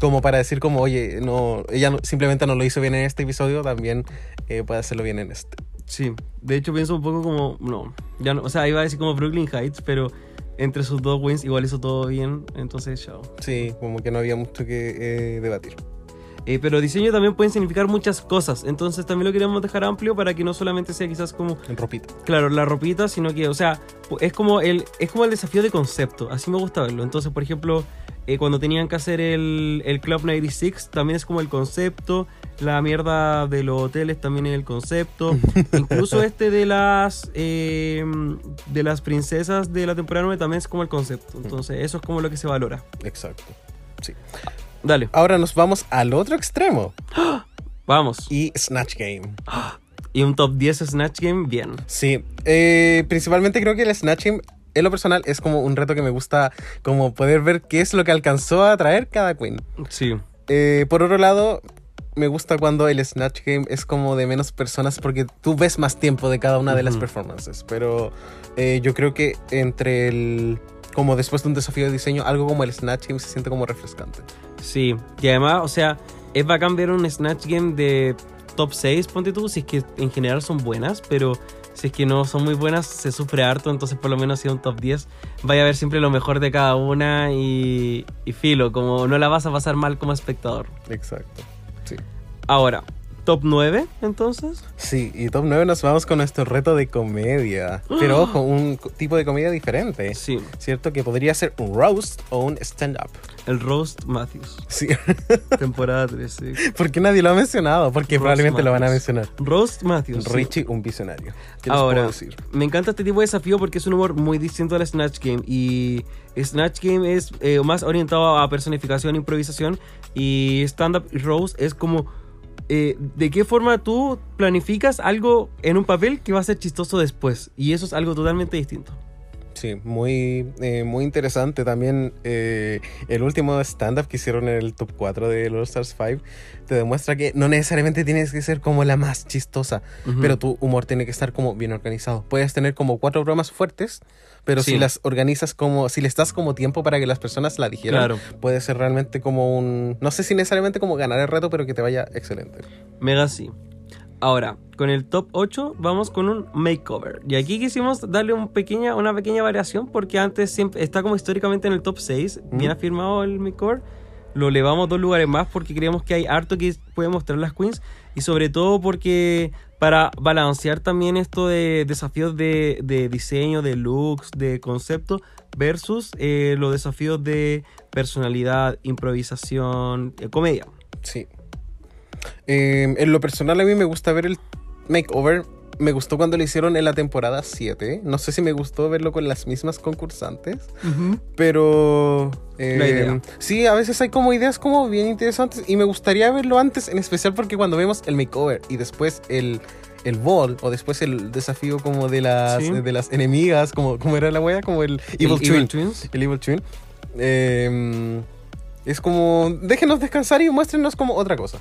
A: Como para decir como, oye, no, ella no- simplemente no lo hizo bien en este episodio, también eh, puede hacerlo bien en este.
B: Sí, de hecho pienso un poco como, no, ya no, o sea, iba a decir como Brooklyn Heights, pero entre sus dos wins igual hizo todo bien, entonces chao.
A: Sí, como que no había mucho que eh, debatir.
B: Eh, pero diseño también pueden significar muchas cosas, entonces también lo queremos dejar amplio para que no solamente sea quizás como,
A: En ropita.
B: claro, la ropita, sino que, o sea, es como el, es como el desafío de concepto, así me gusta verlo. Entonces, por ejemplo, eh, cuando tenían que hacer el, el Club 96, también es como el concepto, la mierda de los hoteles también es el concepto, incluso este de las eh, de las princesas de la temporada 9 también es como el concepto, entonces eso es como lo que se valora.
A: Exacto. Sí.
B: Dale,
A: Ahora nos vamos al otro extremo.
B: vamos.
A: Y Snatch Game.
B: Y un top 10 Snatch Game, bien.
A: Sí. eh, principalmente creo que el Snatch Game, en lo personal, es como un reto que me gusta como poder ver qué es lo que alcanzó a traer cada queen.
B: Sí.
A: Eh, por otro lado, me gusta cuando el Snatch Game es como de menos personas porque tú ves más tiempo de cada una de las performances. Pero eh, yo creo que entre el... Como después de un desafío de diseño, algo como el Snatch Game se siente como refrescante.
B: Sí, y además, o sea, es bacán ver un Snatch Game de top 6, ponte tú, si es que en general son buenas, pero si es que no son muy buenas, se sufre harto, entonces por lo menos si es un top 10, vaya a ver siempre lo mejor de cada una y, y filo, como no la vas a pasar mal como espectador.
A: Exacto. Sí.
B: Ahora, top 9, entonces.
A: Sí, y top 9 nos vamos con nuestro reto de comedia. Pero ojo, un tipo de comedia diferente.
B: Sí,
A: ¿Cierto? Que podría ser un roast o un stand-up.
B: el Roast Matthews,
A: Sí.
B: temporada 13.
A: ¿Por qué nadie lo ha mencionado? Porque
B: Roast
A: probablemente lo van a
B: Matthews.
A: mencionar.
B: Roast Matthews. sí.
A: Richie, un visionario. ¿Qué les
B: Ahora,
A: puedo decir?
B: me encanta este tipo de desafío porque es un humor muy distinto al Snatch Game. Y Snatch Game es eh, más orientado a personificación, improvisación. Y Stand Up y Roast es como eh, de qué forma tú planificas algo en un papel que va a ser chistoso después. Y eso es algo totalmente distinto.
A: Sí, muy, eh, muy interesante. También eh, el último stand-up que hicieron en el top 4 de All Stars 5 te demuestra que no necesariamente tienes que ser como la más chistosa, pero tu humor tiene que estar como bien organizado. Puedes tener como cuatro bromas fuertes, pero
B: Sí.
A: si las organizas como, si les das como tiempo para que las personas la digieran,
B: Claro.
A: puede ser realmente como un, no sé si necesariamente como ganar el reto, pero que te vaya excelente.
B: Mega sí. Ahora, con el top 8 vamos con un makeover. Y aquí quisimos darle un pequeña, una pequeña variación porque antes siempre está como históricamente en el top 6, bien afirmado el makeover. Lo elevamos dos lugares más porque creemos que hay harto que puede mostrar las queens y sobre todo porque para balancear también esto de desafíos de, de diseño, de looks, de concepto versus eh, los desafíos de personalidad, improvisación, eh, comedia.
A: Sí. Eh, en lo personal a mí me gusta ver el makeover. Me gustó cuando lo hicieron en la temporada 7. No sé si me gustó verlo con las mismas concursantes. Pero... eh,
B: La idea.
A: Sí, a veces hay como ideas como bien interesantes. Y me gustaría verlo antes, en especial porque cuando vemos el makeover y después el, el ball o después el desafío como de las,
B: Sí.
A: de las enemigas, como, como era la wea, como el Evil
B: El
A: Twin.
B: Evil Twins.
A: El Evil Twin. Eh, es como, déjenos descansar y muéstrenos como otra cosa.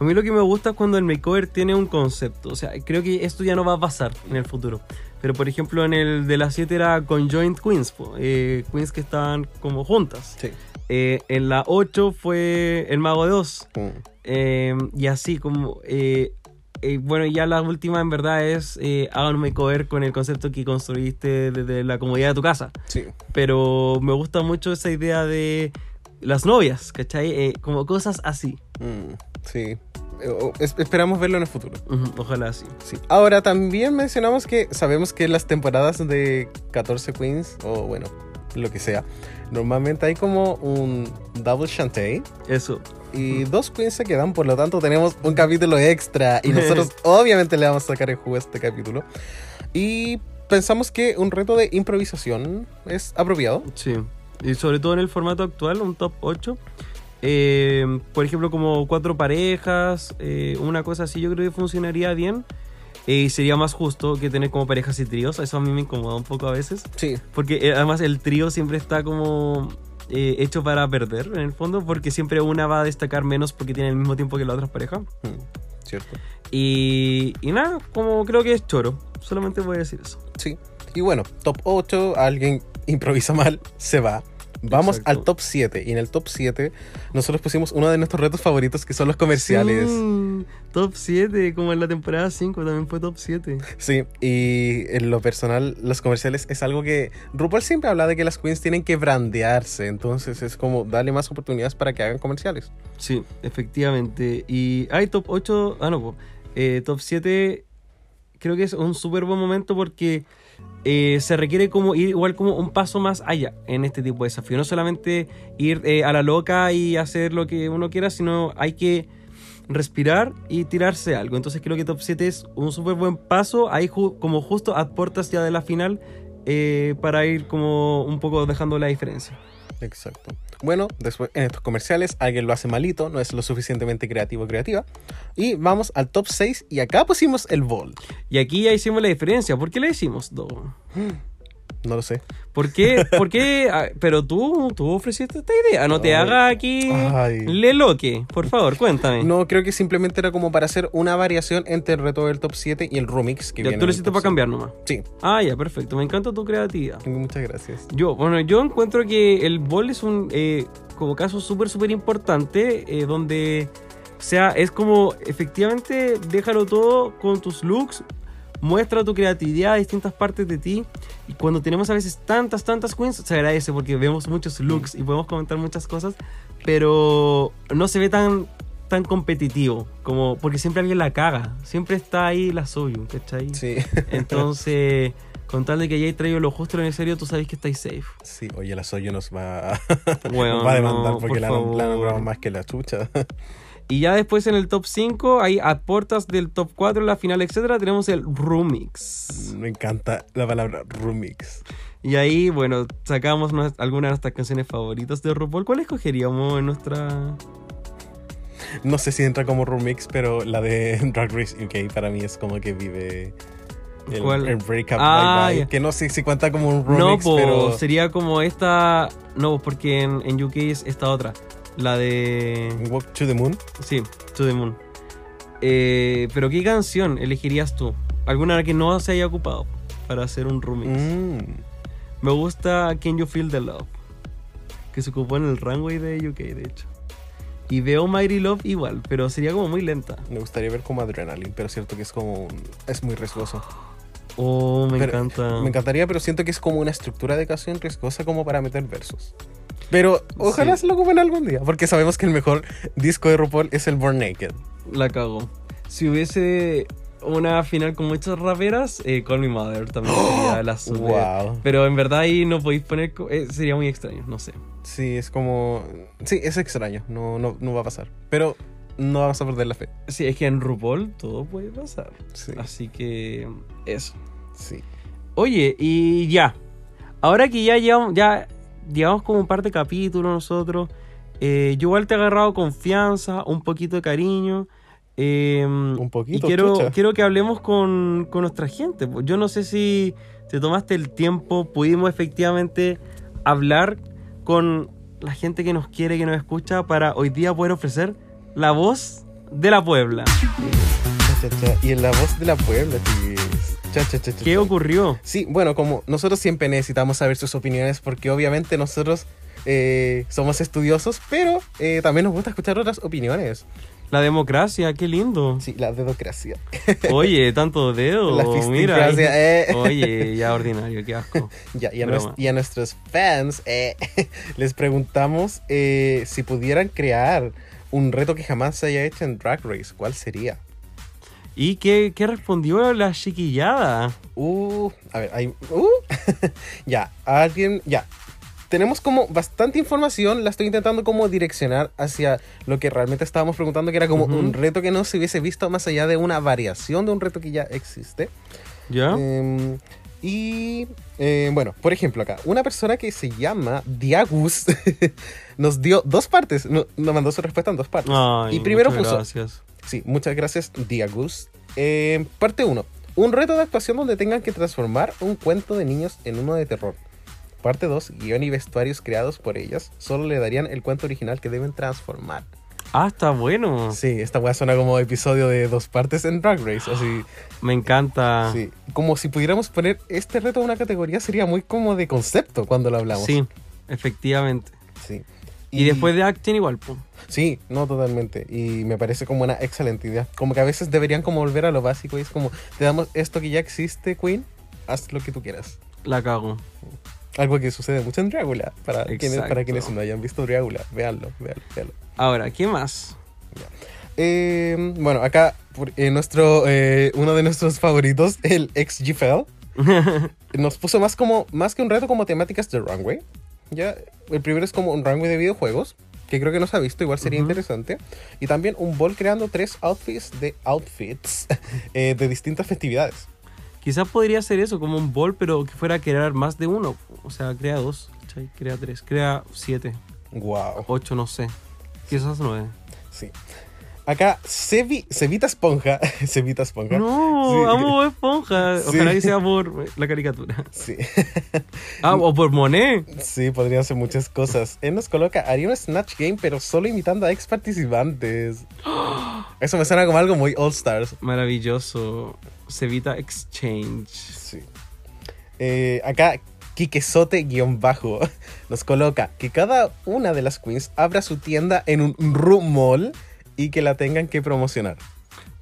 B: A mí lo que me gusta es cuando el makeover tiene un concepto. O sea, creo que esto ya no va a pasar en el futuro. Pero por ejemplo, en el de las 7 era conjoined queens. eh, queens que estaban como juntas.
A: Sí.
B: Eh, en la 8 fue el mago de Oz.
A: Mm.
B: Eh, y así como... eh, eh, bueno, ya la última en verdad es eh, hagan un makeover con el concepto que construiste desde la comodidad de tu casa.
A: Sí.
B: Pero me gusta mucho esa idea de las novias, ¿cachai? Como cosas así.
A: Mm, sí. Eh, es- esperamos verlo en el futuro.
B: Ujú, ojalá así.
A: Sí. Ahora también mencionamos que sabemos que en las temporadas de 14 Queens, o bueno, lo que sea, normalmente hay como un double shantae
B: Eso.
A: y dos Queens se quedan, por lo tanto tenemos un capítulo extra y nosotros obviamente le vamos a sacar el jugo a este capítulo. Y pensamos que un reto de improvisación es apropiado.
B: Sí. Y sobre todo en el formato actual, un top 8. Eh, por ejemplo, como cuatro parejas, eh, una cosa así, yo creo que funcionaría bien. Eh, Y sería más justo que tener como parejas y tríos. Eso a mí me incomoda un poco a veces.
A: Sí.
B: Porque eh, además el trío siempre está como eh, hecho para perder, en el fondo. Porque siempre una va a destacar menos porque tiene el mismo tiempo que la otra pareja.
A: Mm, Cierto.
B: Y, y nada, como creo que es choro. Solamente voy a decir eso.
A: Sí. Y bueno, top 8, alguien improvisa mal, se va. Vamos
B: Exacto.
A: al top 7. Y en el top 7 nosotros pusimos uno de nuestros retos favoritos que son los comerciales.
B: Sí, top 7, como en la temporada 5 también fue top 7.
A: Sí, y en lo personal, los comerciales es algo que RuPaul siempre habla de que las queens tienen que brandearse, entonces es como darle más oportunidades para que hagan comerciales.
B: Sí, efectivamente. Y hay top 8, ah no. Eh, top 7 creo que es un súper buen momento porque eh, se requiere como ir igual como un paso más allá en este tipo de desafío. No solamente ir eh, a la loca y hacer lo que uno quiera, sino hay que respirar y tirarse algo. Entonces creo que top 7 es un súper buen paso, ahí ju- como justo a puertas ya de la final, eh, para ir como un poco dejando la diferencia.
A: Exacto. Bueno, después en estos comerciales alguien lo hace malito, no es lo suficientemente creativo o creativa. Y vamos al top 6 y acá pusimos el ball.
B: Y aquí ya hicimos la diferencia. ¿Por qué la hicimos? Do?
A: No lo sé.
B: ¿Por qué? ¿Por qué? Ah, Pero tú, tú ofreciste esta idea. No te
A: Ay.
B: haga aquí
A: Ay.
B: le loque. Por favor, cuéntame.
A: No, creo que simplemente era como para hacer una variación entre el reto del top 7 y el remix que
B: ya
A: viene
B: tú lo
A: el
B: hiciste
A: top
B: para
A: 7.
B: cambiar nomás.
A: Sí,
B: Ah, ya, perfecto. Me encanta tu creatividad.
A: muchas gracias.
B: Yo, bueno, yo encuentro que el bol es un eh, como caso súper, súper importante eh, donde sea, es como efectivamente déjalo todo con tus looks, muestra tu creatividad a distintas partes de ti y cuando tenemos a veces tantas, tantas queens se agradece porque vemos muchos looks y podemos comentar muchas cosas, pero no se ve tan tan competitivo como porque siempre alguien la caga, siempre está ahí la Soyu, ¿cachai?
A: Sí,
B: Entonces, con tal de que hayáis traído lo justo y lo necesario, tú sabéis que estáis safe.
A: sí, oye, la Soyo nos va a,
B: Bueno,
A: nos va a demandar
B: no,
A: porque
B: por
A: la, la nombramos más que la chucha.
B: Y ya después en el top 5, ahí a puertas del top 4, la final, etcétera, tenemos el Rumix.
A: Me encanta la palabra remix.
B: Y ahí, bueno, sacamos algunas de nuestras canciones favoritas de RuPaul. ¿Cuál escogeríamos en nuestra...?
A: No sé si entra como remix, pero la de Drag Race UK para mí es como que vive el,
B: ¿Cuál?
A: el breakup
B: Ah,
A: bye bye, que no sé si cuenta como un
B: no,
A: remix,
B: po,
A: pero
B: sería como esta... No, porque en, en UK es esta otra. La de...
A: Walk to the Moon.
B: Sí, To The Moon. Eh, pero ¿qué canción elegirías tú? ¿Alguna que no se haya ocupado para hacer un remix?
A: Mm,
B: Me gusta Can You Feel the Love, que se ocupó en el runway de UK, de hecho. Y veo Mighty Love igual, pero sería como muy lenta.
A: me gustaría ver como Adrenaline, pero cierto que es como un- es muy riesgoso.
B: Oh, me
A: Pero-
B: encanta.
A: Me encantaría, pero siento que es como una estructura de canción riesgosa como para meter versos. Pero ojalá
B: Sí.
A: se lo ocupen algún día, porque sabemos que el mejor disco de RuPaul es el Born Naked.
B: La cago. Si hubiese una final con muchas raperas, eh, Call Me Mother también sería la super.
A: Wow.
B: Pero en verdad ahí no podéis poner. eh, sería muy extraño, no sé.
A: Sí, es como... Sí, es extraño, no, no, no va a pasar. Pero no vamos a perder la fe.
B: Sí, es que en RuPaul todo puede pasar.
A: Sí,
B: Así que. Eso.
A: sí.
B: Oye, y ya. Ahora que ya llevamos, ya llevamos como un par de capítulos nosotros, eh, yo igual te he agarrado confianza, un poquito de cariño. Eh,
A: Un poquito,
B: Y quiero,
A: chucha.
B: quiero que hablemos con, con nuestra gente. po. Yo no sé si te tomaste el tiempo, pudimos efectivamente hablar con la gente que nos quiere, que nos escucha, para hoy día poder ofrecer la voz de la Puebla.
A: Y en la voz de la Puebla, chiquis. Cha, cha, cha, cha,
B: ¿Qué ocurrió?
A: Sí, bueno, como nosotros siempre necesitamos saber sus opiniones porque obviamente nosotros eh, somos estudiosos, pero eh, también nos gusta escuchar otras opiniones.
B: La democracia, qué lindo.
A: Sí, la dedocracia.
B: Oye, tanto dedo.
A: La
B: Mira.
A: eh.
B: Oye, ya ordinario, qué asco.
A: Ya, y, a y a nuestros fans eh, les preguntamos si pudieran crear un reto que jamás se haya hecho en Drag Race, ¿cuál sería?
B: ¿Y qué, qué respondió la chiquillada?
A: Uh, a ver, hay. Uh, ya, alguien. Ya. Tenemos como bastante información, la estoy intentando como direccionar hacia lo que realmente estábamos preguntando, que era como un reto que no se hubiese visto más allá de una variación de un reto que ya existe.
B: ¿Ya?
A: Em, y eh, bueno, por ejemplo, acá, una persona que se llama Diagus nos dio dos partes, no- nos mandó su respuesta en dos partes.
B: Ay,
A: y primero puso,
B: Gracias.
A: Sí, muchas gracias, Diagus. Eh, parte 1. Un reto de actuación donde tengan que transformar un cuento de niños en uno de terror. Parte 2. Guión y vestuarios creados por ellas. Solo le darían el cuento original que deben transformar.
B: Ah, está bueno.
A: Sí, esta weá suena como episodio de dos partes en Drag Race. Así,
B: Me encanta.
A: sí. Como si pudiéramos poner este reto en una categoría, sería muy como de concepto cuando lo hablamos.
B: Sí, efectivamente.
A: Sí.
B: Y, después de acting igual, po.
A: Sí, no totalmente. Y me parece como una excelente idea. Como que a veces deberían como volver a lo básico y es como, te damos esto que ya existe, Queen, haz lo que tú quieras.
B: La cago.
A: Algo que sucede mucho en Drácula. Para quienes, para quienes no hayan visto Drácula, véanlo, véanlo, véanlo.
B: Ahora, ¿qué más?
A: Eh, bueno, acá eh, nuestro, eh, uno de nuestros favoritos, el ex GFL, nos puso más como más que un reto como temáticas de runway. Ya, el primero es como un runway de videojuegos, que creo que no se ha visto, igual sería interesante. Y también un ball creando tres outfits de outfits eh, de distintas festividades.
B: Quizás podría ser eso, como un bol, pero que fuera a crear más de uno. O sea, crea dos, ¿cachai? crea tres, crea siete,
A: Wow.
B: ocho, no sé. Quizás nueve.
A: Sí. Acá, Cevi, Cevita Esponja. Cevita Esponja.
B: No,
A: Sí.
B: amo Esponja.
A: Sí.
B: Ojalá que sea por la caricatura.
A: Sí.
B: Ah, o por Monet.
A: Sí, podrían ser muchas cosas. Él nos coloca, haría un Snatch Game, pero solo imitando a ex participantes. Eso me suena como algo muy All Stars.
B: Maravilloso. Cevita Exchange.
A: Sí. Eh, acá, Kikesote-bajo nos coloca que cada una de las queens abra su tienda en un mall y que la tengan que promocionar.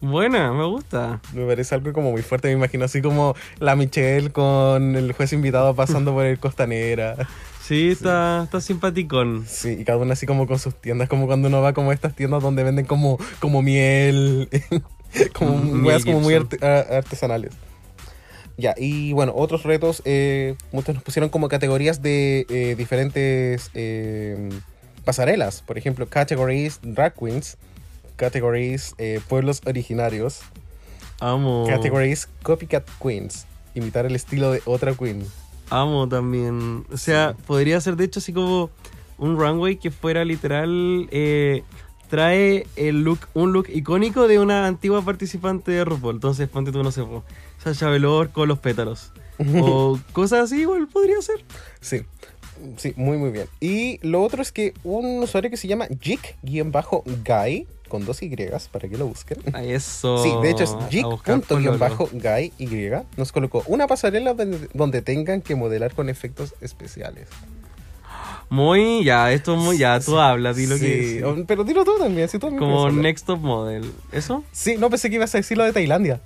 B: Buena, me gusta.
A: Me parece algo como muy fuerte. Me imagino así como la Michelle con el juez invitado pasando por el Costanera.
B: Sí, está, está simpaticón.
A: Sí, y cada una así como con sus tiendas, como cuando uno va como a estas tiendas donde venden como, como miel, como
B: Mm,
A: weas como muy arte- artesanales. Ya, y bueno, otros retos, eh, muchos nos pusieron como categorías de eh, diferentes eh, pasarelas, por ejemplo, categories drag queens, categories eh, pueblos originarios,
B: Amo.
A: categories copycat queens, imitar el estilo de otra queen.
B: Amo también. O sea, podría ser de hecho así como un runway que fuera literal. eh, trae el look, un look icónico de una antigua participante de RuPaul. Entonces, ponte tú, no sé, Sasha Velour con los pétalos. o cosas así, igual podría ser.
A: Sí, sí, muy muy bien. Y lo otro es que un usuario que se llama Jik-Guy, con dos Y, para que lo busquen.
B: A eso.
A: Sí, de hecho es. Jik.guy Y, nos colocó una pasarela donde, donde tengan que modelar con efectos especiales.
B: Muy, ya, esto es muy, ya, tú hablas, di lo
A: Sí,
B: que es.
A: o- Pero dilo tú también, si tú
B: Como. Next Top Model. ¿Eso?
A: Sí, no pensé que ibas a decir lo de Tailandia.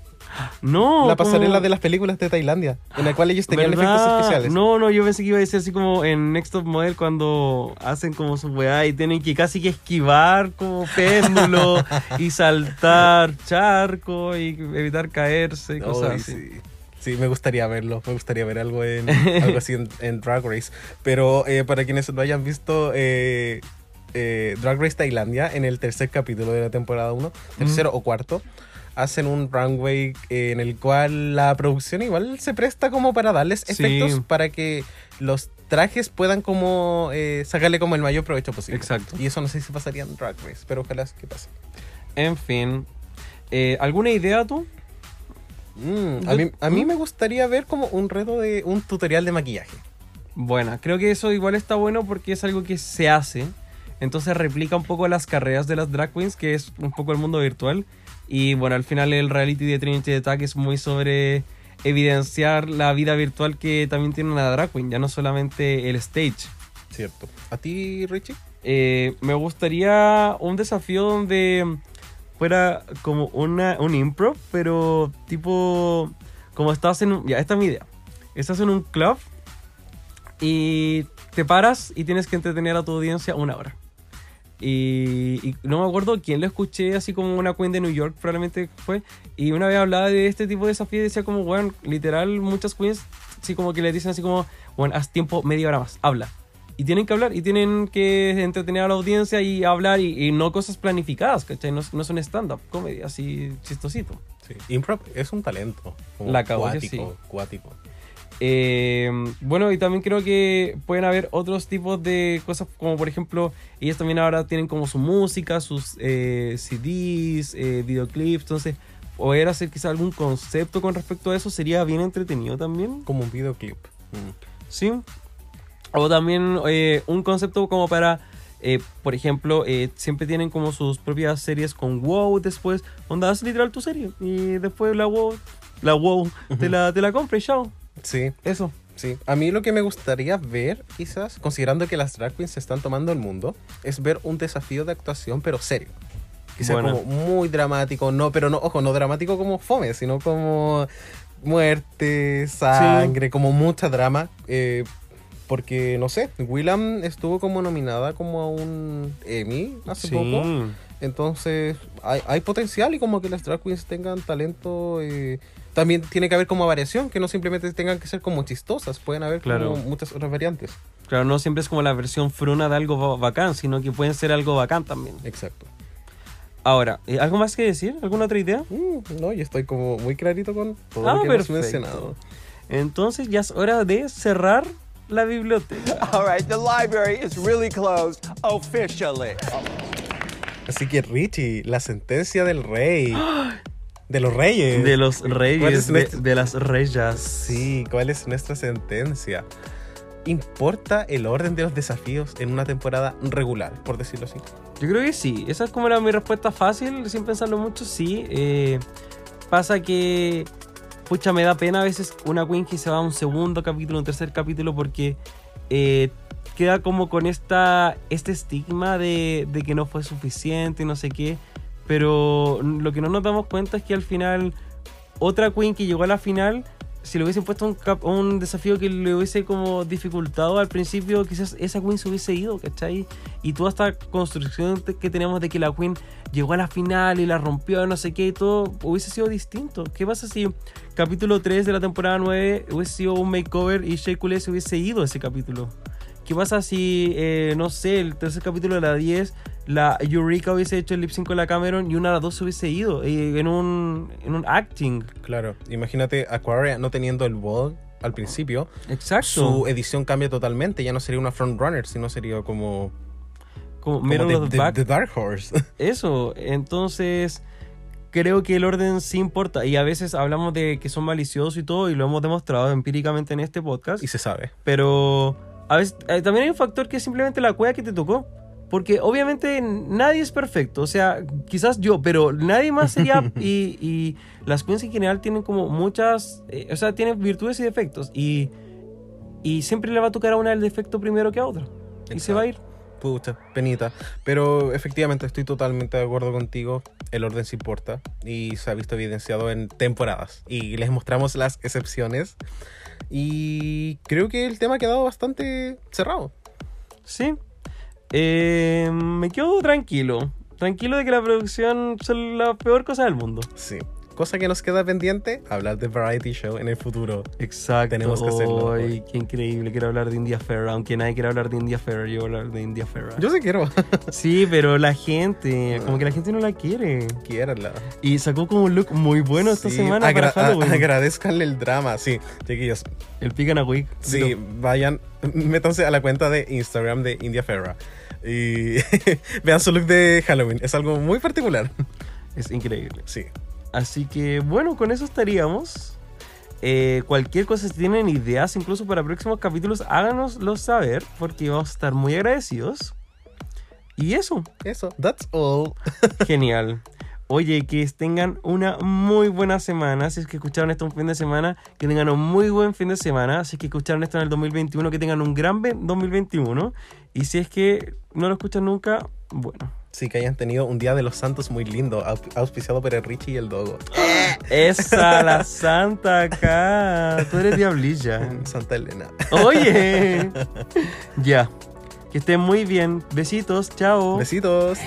B: No.
A: la pasarela
B: como-
A: de las películas de Tailandia, en la cual ellos tenían
B: ¿Verdad?
A: efectos especiales.
B: No, no, yo pensé que iba a decir así como en Next Top Model cuando hacen como su weá y tienen que casi que esquivar como péndulo y saltar charco y evitar caerse y cosas así.
A: sí. Sí, me gustaría verlo. Me gustaría ver algo, en, algo así en, en Drag Race. Pero eh, para quienes no hayan visto eh, eh, Drag Race Tailandia, en el tercer capítulo de la temporada 1, tercero o cuarto, hacen un runway eh, en el cual la producción igual se presta como para darles
B: Sí.
A: efectos para que los trajes puedan como eh, sacarle como el mayor provecho posible.
B: Exacto.
A: Y eso no sé si pasaría en Drag Race, pero ojalá que pase.
B: En fin. Eh, ¿Alguna idea tú?
A: Mm, a, mí, a mí me gustaría ver como un reto de un tutorial de maquillaje.
B: Buena, creo que eso igual está bueno porque es algo que se hace. Entonces replica un poco las carreras de las drag queens, que es un poco el mundo virtual. Y bueno, al final el reality de Trinity Attack es muy sobre evidenciar la vida virtual que también tiene una drag queen, ya no solamente el stage.
A: Cierto. ¿A ti, Richie?
B: Eh, me gustaría un desafío donde fuera como una, un improv, pero tipo, como estás en un, ya, esta es mi idea. Estás en un club y te paras y tienes que entretener a tu audiencia una hora. Y, y no me acuerdo quién lo escuché, así como una queen de New York probablemente fue. Y una vez hablaba de este tipo de desafío y decía como, bueno, literal, muchas queens, así como que le dicen así como, bueno, haz tiempo media hora más, habla. Y tienen que hablar, y tienen que entretener a la audiencia y hablar, y, y no cosas planificadas, ¿cachai? No, no es un stand-up comedy así chistosito.
A: Sí. Improv es un talento. Como
B: La
A: cuático,
B: sí.
A: cuático.
B: Eh, bueno, y también creo que pueden haber otros tipos de cosas, como por ejemplo, ellos también ahora tienen como su música, sus eh, CDs, eh, videoclips, entonces poder hacer quizá algún concepto con respecto a eso sería bien entretenido también,
A: Como un videoclip. Mm.
B: ¿sí? O también un concepto como para, eh, por ejemplo, eh, siempre tienen como sus propias series con WoW después, onda, haz literal tu serie y después la WoW, la WoW te la, te la compra y chao,
A: Sí,
B: eso.
A: sí. A mí lo que me gustaría ver, quizás, considerando que las drag queens se están tomando el mundo, es ver un desafío de actuación, pero serio. Que sea
B: Buena.
A: como muy dramático, no, pero no, ojo, no dramático como fome, sino como muerte, sangre, como mucha drama. eh, porque, no sé, Willam estuvo como nominada como a un Emmy hace
B: Sí.
A: poco. Entonces, hay, hay potencial y como que las drag queens tengan talento. eh, también tiene que haber como variación, que no simplemente tengan que ser como chistosas, pueden haber
B: Claro.
A: como muchas otras variantes.
B: Claro, no siempre es como la versión fruna de algo ba- bacán, sino que pueden ser algo bacán también.
A: Exacto.
B: Ahora, ¿eh, ¿algo más que decir? ¿Alguna otra idea?
A: Mm, no, yo estoy como muy clarito con todo
B: Ah,
A: lo que hemos
B: perfecto.
A: mencionado.
B: Entonces ya es hora de cerrar la biblioteca.
C: All right, the library is really closed officially.
A: Así que Richie, la sentencia del rey. De los reyes.
B: De los
A: ¿Cuál
B: reyes,
A: es
B: de,
A: nuestra-
B: de las reyes.
A: Sí, ¿cuál es nuestra sentencia? ¿Importa el orden de los desafíos en una temporada regular, por decirlo así?
B: Yo creo que sí. Esa es como la, mi respuesta fácil, sin pensarlo mucho, sí. Eh, pasa que, pucha, me da pena a veces una queen que se va a un segundo capítulo, un tercer capítulo, porque eh, queda como con esta, este estigma de, de que no fue suficiente, no sé qué. Pero lo que no nos damos cuenta es que al final, otra queen que llegó a la final, si le hubiesen puesto un, desafío que le hubiese como dificultado al principio, quizás esa queen se hubiese ido, ¿cachai? Y toda esta construcción que tenemos de que la queen llegó a la final y la rompió, no sé qué, y todo hubiese sido distinto. ¿Qué pasa si capítulo 3 de la temporada 9 hubiese sido un makeover y Shea se hubiese ido ese capítulo? ¿Qué pasa si, eh, no sé, el tercer capítulo de la 10, la Eureka hubiese hecho el lip sync con la Cameron y una de las dos se hubiese ido eh, en, un, en un acting?
A: Claro, imagínate Aquaria no teniendo el ball al principio,
B: Exacto.
A: su edición cambia totalmente, ya no sería una frontrunner, sino sería como,
B: como
A: como the,
B: the
A: the-
B: Back.
A: the Dark Horse.
B: Eso, entonces creo que el orden sí importa y a veces hablamos de que son maliciosos y todo y lo hemos demostrado empíricamente en este podcast,
A: y se sabe.
B: pero a veces eh, también hay un factor que es simplemente la cueva que te tocó. Porque obviamente nadie es perfecto, o sea, quizás yo, pero nadie más sería... y, y las queens en general tienen como muchas, eh, o sea, tienen virtudes y defectos y, y siempre le va a tocar a una el defecto primero que a otra. Y se va a ir.
A: Pucha, penita. Pero efectivamente estoy totalmente de acuerdo contigo. El orden sí importa. Y se ha visto evidenciado en temporadas. Y les mostramos las excepciones. Y creo que el tema ha quedado bastante cerrado.
B: Sí. Eh, me quedo tranquilo. Tranquilo de que la producción son la peor cosa del mundo.
A: Sí. Cosa que nos queda pendiente, hablar de Variety Show en el futuro.
B: Exacto.
A: Tenemos que hacerlo.
B: Ay, qué increíble. Quiero hablar de India Ferrer. Aunque nadie quiere hablar de India Ferrer, yo voy a hablar de India Ferrer.
A: Yo sí quiero.
B: Sí, pero la gente, como que la gente no la quiere.
A: Quiérala.
B: Y sacó como un look muy bueno esta
A: Sí,
B: semana para
A: agra-
B: Halloween.
A: a- agradezcanle el drama. Sí, chiquillos.
B: El Pican a Wig.
A: Sí, vayan, métanse a la cuenta de Instagram de India Ferra. Y vean su look de Halloween. Es algo muy particular.
B: Es increíble.
A: Sí.
B: Así que bueno, con eso estaríamos. Eh, cualquier cosa, si tienen ideas incluso para próximos capítulos, háganoslo saber porque vamos a estar muy agradecidos. Y eso,
A: Eso. That's all.
B: genial. Oye, que tengan una muy buena semana. Si es que escucharon esto un fin de semana, que tengan un muy buen fin de semana. Si es que escucharon esto en el 2021, que tengan un gran ve- 2021. Y si es que no lo escuchan nunca, bueno.
A: Sí, que hayan tenido un día de los santos muy lindo, au- auspiciado por el Richie y el Dogo.
B: Esa, la santa acá. Tú eres diablilla.
A: Santa Elena.
B: Oye. Ya. Que estén muy bien. Besitos. Chao.
A: Besitos.